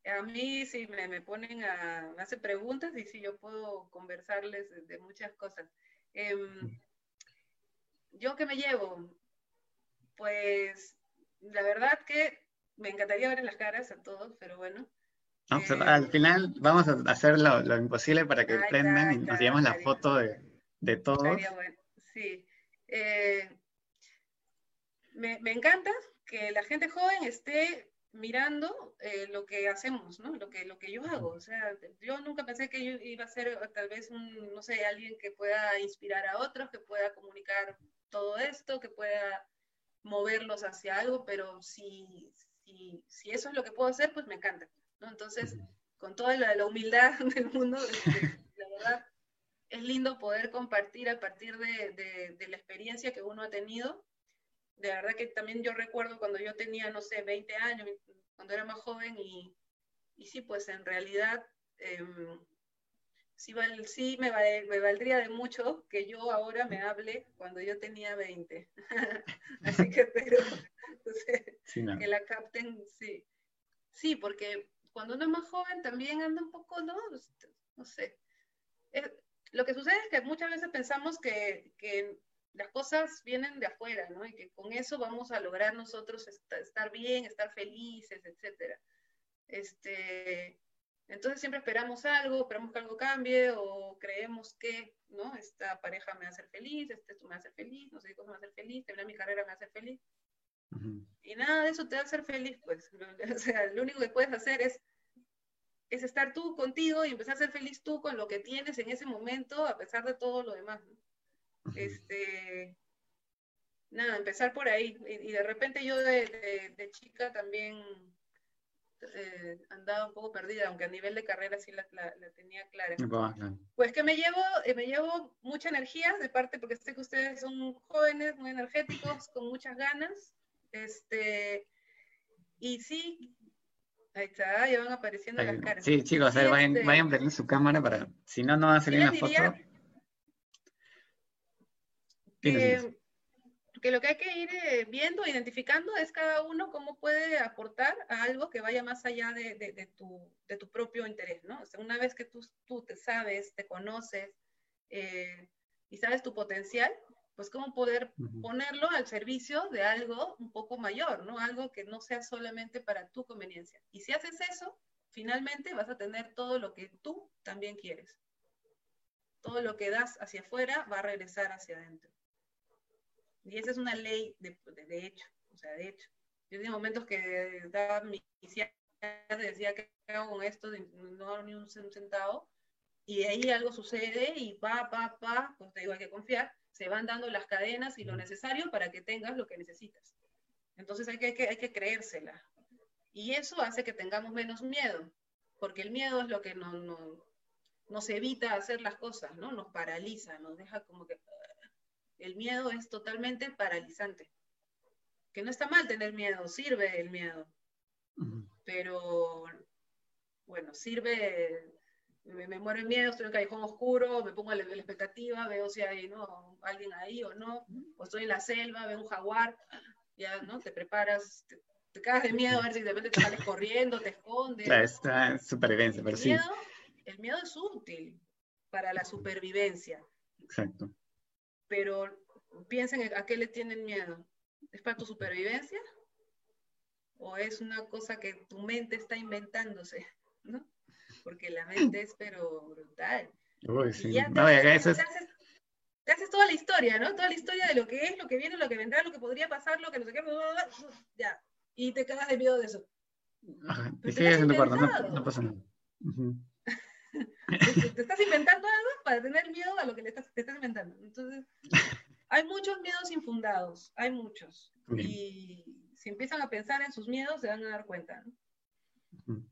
a mí sí me, me, ponen a, me hacen preguntas y sí yo puedo conversarles de, muchas cosas. Eh, ¿Yo qué me llevo? Pues la verdad que me encantaría ver en las caras a todos, pero bueno. Vamos eh, al final vamos a hacer lo, lo imposible para que prendan y nos llevemos la foto de, de todos. Bueno. Sí. Eh, me, me encanta que la gente joven esté mirando eh, lo que hacemos, ¿no? Lo que, lo que yo hago. O sea, yo nunca pensé que yo iba a ser tal vez un, no sé, alguien que pueda inspirar a otros, que pueda comunicar todo esto, que pueda moverlos hacia algo, pero si, si, si eso es lo que puedo hacer, pues me encanta, ¿no? Entonces, con toda la, la humildad del mundo, este, la verdad, es lindo poder compartir a partir de, de, de la experiencia que uno ha tenido de verdad que también yo recuerdo cuando yo tenía, no sé, 20 años, cuando era más joven y, y sí, pues en realidad eh, sí, val, sí me, me, valdría de mucho que yo ahora me hable cuando yo tenía 20. Así que espero sí, no. que la capten, sí. Sí, porque cuando uno es más joven también anda un poco, ¿no? No sé. Es, lo que sucede es que muchas veces pensamos que, que las cosas vienen de afuera, ¿no? Y que con eso vamos a lograr nosotros estar bien, estar felices, etc. Este, entonces siempre esperamos algo, esperamos que algo cambie o creemos que, ¿no? Esta pareja me va a hacer feliz, este esto me va a hacer feliz, no sé qué cosa me va a hacer feliz, terminar mi carrera me va a hacer feliz. Uh -huh. Y nada de eso te va a hacer feliz, pues. O sea, lo único que puedes hacer es, es estar tú contigo y empezar a ser feliz tú con lo que tienes en ese momento, a pesar de todo lo demás, ¿no? Este, nada, empezar por ahí. Y, y de repente yo de, de, de chica también eh, andaba un poco perdida, aunque a nivel de carrera sí la, la, la tenía clara. Bueno. Pues que me llevo, eh, me llevo mucha energía, de parte porque sé que ustedes son jóvenes, muy energéticos, con muchas ganas. Este, y sí, ahí está, ya van apareciendo ahí, las caras. Sí, chicos, sí, vayan, este, vayan prendiendo su cámara para, si no, no va a salir una foto. Que, que, lo que hay que ir eh, viendo, identificando es cada uno cómo puede aportar a algo que vaya más allá de, de, de, tu, de tu, propio interés, ¿no? O sea, una vez que tú, tú te sabes, te conoces eh, y sabes tu potencial, pues cómo poder uh -huh. ponerlo al servicio de algo un poco mayor, ¿no? Algo que no sea solamente para tu conveniencia. Y si haces eso, finalmente vas a tener todo lo que tú también quieres. Todo lo que das hacia afuera va a regresar hacia adentro. Y esa es una ley de, de, de hecho, o sea, de hecho. Yo tenía momentos que daba mi decía que hago con esto, no hago ni un centavo, y ahí algo sucede y pa, pa, pa, pues te digo, hay que confiar, se van dando las cadenas y lo necesario para que tengas lo que necesitas. Entonces hay que, hay que, hay que creérsela. Y eso hace que tengamos menos miedo, porque el miedo es lo que no, no, nos evita hacer las cosas, ¿no? Nos paraliza, nos deja como que el miedo es totalmente paralizante. Que no está mal tener miedo, sirve el miedo. Uh -huh. Pero, bueno, sirve, me, me, muero el miedo, estoy en un callejón oscuro, me pongo la, la, expectativa, veo si hay ¿no? alguien ahí o no, o estoy en la selva, veo un jaguar, ya, ¿no? Te preparas, te, te cagas de miedo a ver si de repente te sales corriendo, te escondes. Claro, está supervivencia, pero el sí. Miedo, el miedo es útil para la supervivencia. Exacto pero piensen a qué le tienen miedo. ¿Es para tu supervivencia? ¿O es una cosa que tu mente está inventándose? ¿no? Porque la mente es pero brutal. Uy, sí. Y ya te, No, te haces- te haces toda la historia, ¿no? Toda la historia de lo que es, lo que viene, lo que vendrá, lo que podría pasar, lo que no sé qué, bla, bla, bla, ya. Y te cagas de miedo de eso. Ajá, te sigues en tu cuarto, no, no pasa nada. Ujú. Te, te estás inventando algo para tener miedo a lo que le estás, te estás inventando. Entonces, hay muchos miedos infundados, hay muchos. Bien. Y si empiezan a pensar en sus miedos, se van a dar cuenta. ¿no?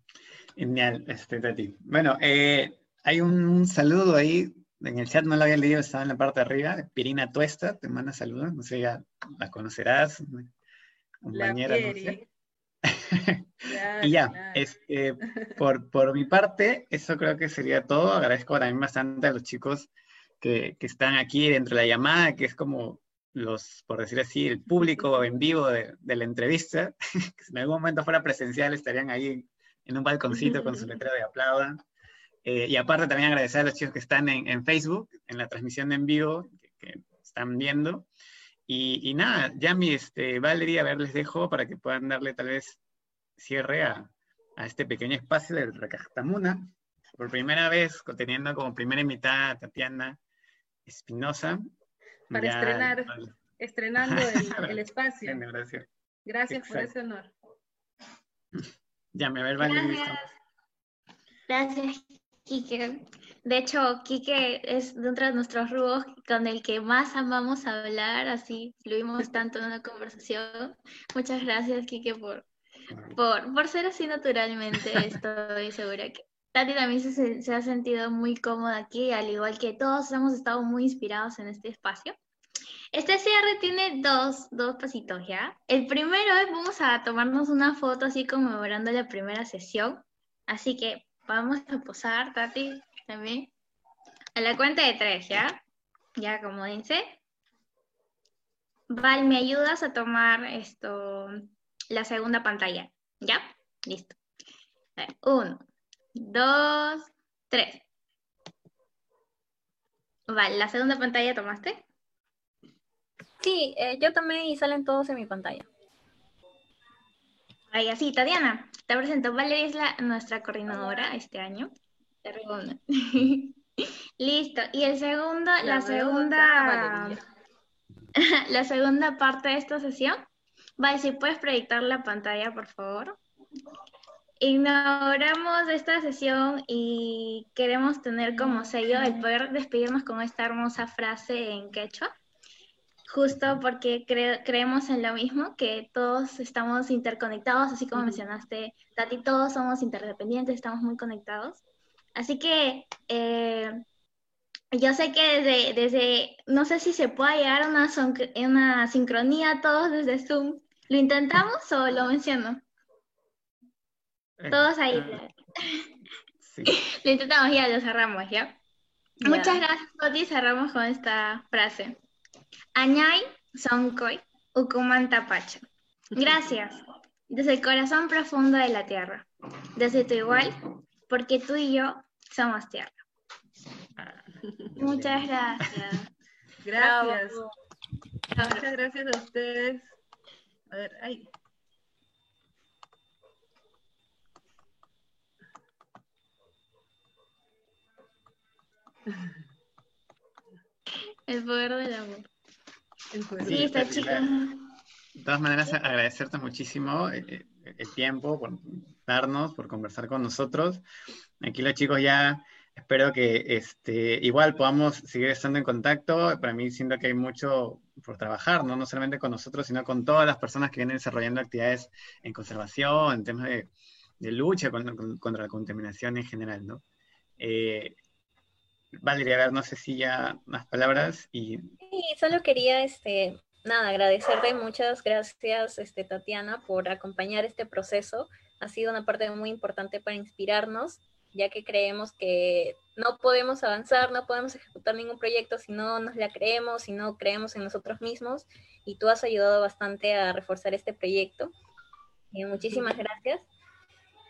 Genial, este, Tati. Bueno, eh, hay un, saludo ahí, en el chat no lo había leído, estaba en la parte de arriba, Pirina Tuesta, te manda saludos, no sé, ya la conocerás, La compañera, no sé. Y ya, claro. este, por, por mi parte, eso creo que sería todo. Agradezco también bastante a los chicos que, que están aquí dentro de la llamada, que es como los, por decir así, el público en vivo de, de la entrevista, que si en algún momento fuera presencial estarían ahí en un balconcito con su letrero de aplaudan. Eh, y aparte también agradecer a los chicos que están en, en Facebook, en la transmisión en vivo, que, que están viendo. Y, y nada, Yami, este, Valerie, a ver, les dejo para que puedan darle tal vez cierre a, a este pequeño espacio del Recajtamuna. Por primera vez, teniendo como primera invitada a Tatiana Espinosa. Para estrenar. Estrenando el, el espacio. Bien, gracias. Gracias por ese honor. Yami, a ver. Gracias. Gracias, Kike. De hecho, Kike es dentro de nuestros rubros con el que más amamos hablar, así fluimos tanto en una conversación. Muchas gracias, Kike, por, por, por ser así naturalmente. Estoy segura que Tati también se- se ha sentido muy cómoda aquí, al igual que todos hemos estado muy inspirados en este espacio. Este cierre tiene dos, dos pasitos, ¿ya? El primero es vamos a tomarnos una foto así conmemorando la primera sesión. Así que vamos a posar, Tati, A la cuenta de tres, ¿ya? Ya, como dice. Val, ¿me ayudas a tomar esto, la segunda pantalla? ¿Ya? Listo. A ver, Uno, dos, tres. Vale, ¿la segunda pantalla tomaste? Sí, eh, yo también y salen todos en mi pantalla. Ahí así, Tatiana, te presento. Valeria es la, nuestra coordinadora este año. Reúno. Listo. Y el segundo, la, segunda, la segunda parte de esta sesión. Vale, si puedes proyectar la pantalla, por favor. Inauguramos esta sesión y queremos tener como sello el poder despedirnos con esta hermosa frase en quechua justo porque cre- creemos en lo mismo, que todos estamos interconectados, así como mencionaste, Tati, todos somos interdependientes, estamos muy conectados. Así que eh, yo sé que desde, desde, no sé si se puede llegar a una, son- una sincronía todos desde Zoom. ¿Lo intentamos o lo menciono? Todos ahí. Eh, Sí. Lo intentamos, ya lo cerramos, ¿ya? Ya. Muchas gracias, Toti. Cerramos con esta frase. Añay Sonkoy Ukumanta Pacha. Gracias. Desde el corazón profundo de la tierra. Desde tu igual, porque tú y yo somos tierra. Ah, Muchas gracias. Gracias. Bravo. Muchas gracias a ustedes. A ver, ay. El poder del amor. Sí, Tati, chicos. De todas maneras, agradecerte muchísimo eh, eh, el tiempo por por conversar con nosotros. Aquí los chicos ya espero que este, igual podamos seguir estando en contacto. Para mí siento que hay mucho por trabajar, ¿no? No solamente con nosotros, sino con todas las personas que vienen desarrollando actividades en conservación, en temas de, de lucha contra, contra la contaminación en general, ¿no? Eh, Valeria, a ver, no sé si ya unas palabras y Sí, solo quería, este, nada, agradecerle muchas gracias, este, Tatiana, por acompañar este proceso. Ha sido una parte muy importante para inspirarnos, ya que creemos que no podemos avanzar, no podemos ejecutar ningún proyecto si no nos la creemos, si no creemos en nosotros mismos. Y tú has ayudado bastante a reforzar este proyecto. Y muchísimas gracias.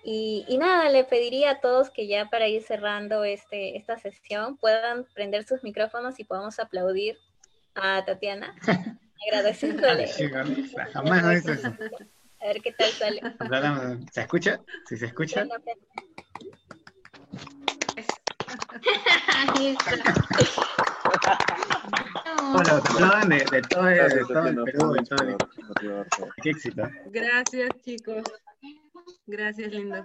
Y, y nada, le pediría a todos que ya para ir cerrando este, esta sesión puedan prender sus micrófonos y podamos aplaudir a Tatiana, agradeciéndole. Jamás no hice eso. A ver qué tal sale. ¿Se escucha? ¿Sí se escucha? Hola, te aplauden de, de todo, el- de todo el Perú, de todo el- Qué éxito. Gracias, chicos. Gracias, lindo.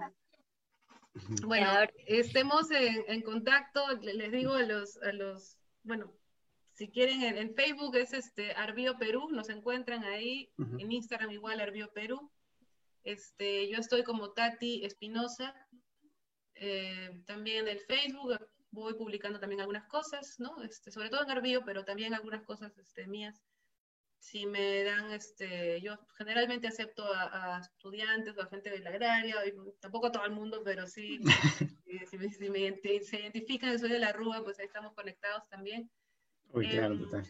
Bueno, estemos en, en contacto, le- les digo a los, a los, bueno, si quieren en, en Facebook es este Arbio Perú, nos encuentran ahí, Ujú. en Instagram igual Arbio Perú. Este, yo estoy como Tati Espinosa, eh, también en el Facebook voy publicando también algunas cosas, ¿no? Este, sobre todo en Arbio, pero también algunas cosas este, mías. Si me dan, este, yo generalmente acepto a, a estudiantes o a gente de la agraria, tampoco a todo el mundo, pero sí, si, si me, si me se identifican soy de la Rúa, pues ahí estamos conectados también. Uy, claro, Em, total.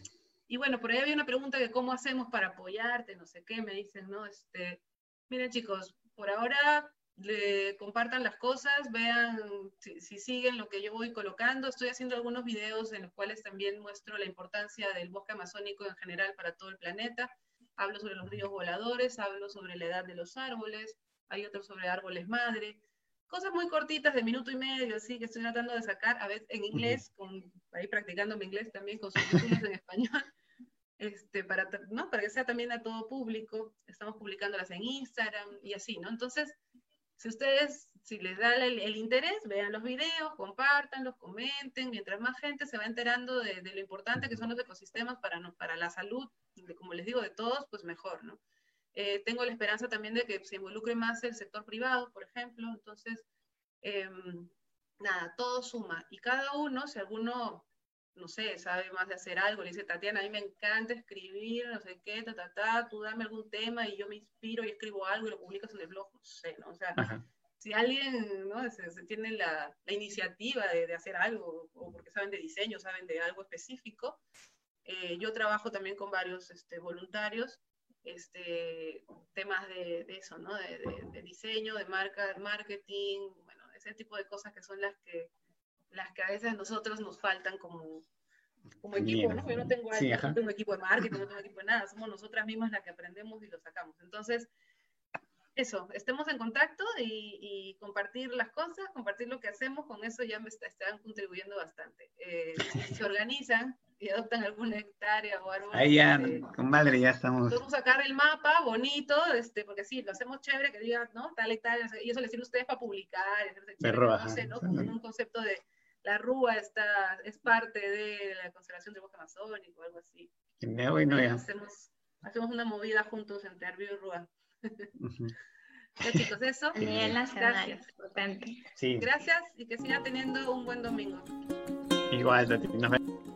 Y bueno, por ahí había una pregunta de cómo hacemos para apoyarte, no sé qué, me dicen, ¿no? Este, miren chicos, por ahora le compartan las cosas, vean si, si siguen lo que yo voy colocando. Estoy haciendo algunos videos en los cuales también muestro la importancia del bosque amazónico en general para todo el planeta. Hablo sobre los ríos voladores, hablo sobre la edad de los árboles, hay otros sobre árboles madre. Cosas muy cortitas de minuto y medio, así que estoy tratando de sacar, a veces en inglés, con, ahí practicando mi inglés también con subtítulos en español este, para, ¿no? para que sea también a todo público. Estamos publicándolas en Instagram y así, ¿no? Entonces, si ustedes, si les da el, el interés, vean los videos, compártanlos, comenten, mientras más gente se va enterando de, de lo importante que son los ecosistemas para, no- para la salud, de, como les digo, de todos, pues mejor, ¿no? Eh, tengo la esperanza también de que se involucre más el sector privado, por ejemplo, entonces, em, nada, todo suma. Y cada uno, si alguno no sé, sabe más de hacer algo, le dice, Tatiana, a mí me encanta escribir, no sé qué, ta, ta, ta, tú dame algún tema y yo me inspiro y escribo algo y lo publicas en el blog, no sé, ¿no? O sea, Ajá. si alguien, ¿no? Se, se tiene la, la iniciativa de, de hacer algo, o porque saben de diseño, saben de algo específico, eh, yo trabajo también con varios este, voluntarios, este, temas de, de eso, ¿no? De, de- de diseño, de marca, marketing, bueno, ese tipo de cosas que son las que las que a veces a nosotros nos faltan como, como equipo. ¿no? Yo no tengo, Sí, no tengo equipo de marketing, no tengo equipo de nada, somos nosotras mismas las que aprendemos y lo sacamos. Entonces, eso, estemos en contacto y, y compartir las cosas, compartir lo que hacemos, con eso ya me está- están contribuyendo bastante. Eh, si se organizan y adoptan alguna hectárea o árbol, Ahí ya, este, con madre, ya estamos. Podemos sacar el mapa bonito, este, porque sí, lo hacemos chévere, que diga, ¿no? Tal y tal, y eso les sirve a ustedes para publicar, chévere, Rúa, no sé, ajá. ¿no? Como un concepto de la rúa está, es parte de la conservación del bosque amazónico, algo así. No ya. Hacemos, hacemos una movida juntos entre Arbio y Rúa. Ujú. Ya chicos, eso. A nivel nacional, Gracias. importante. Sí, Gracias y que sigan teniendo un buen domingo. igual. Nos vemos.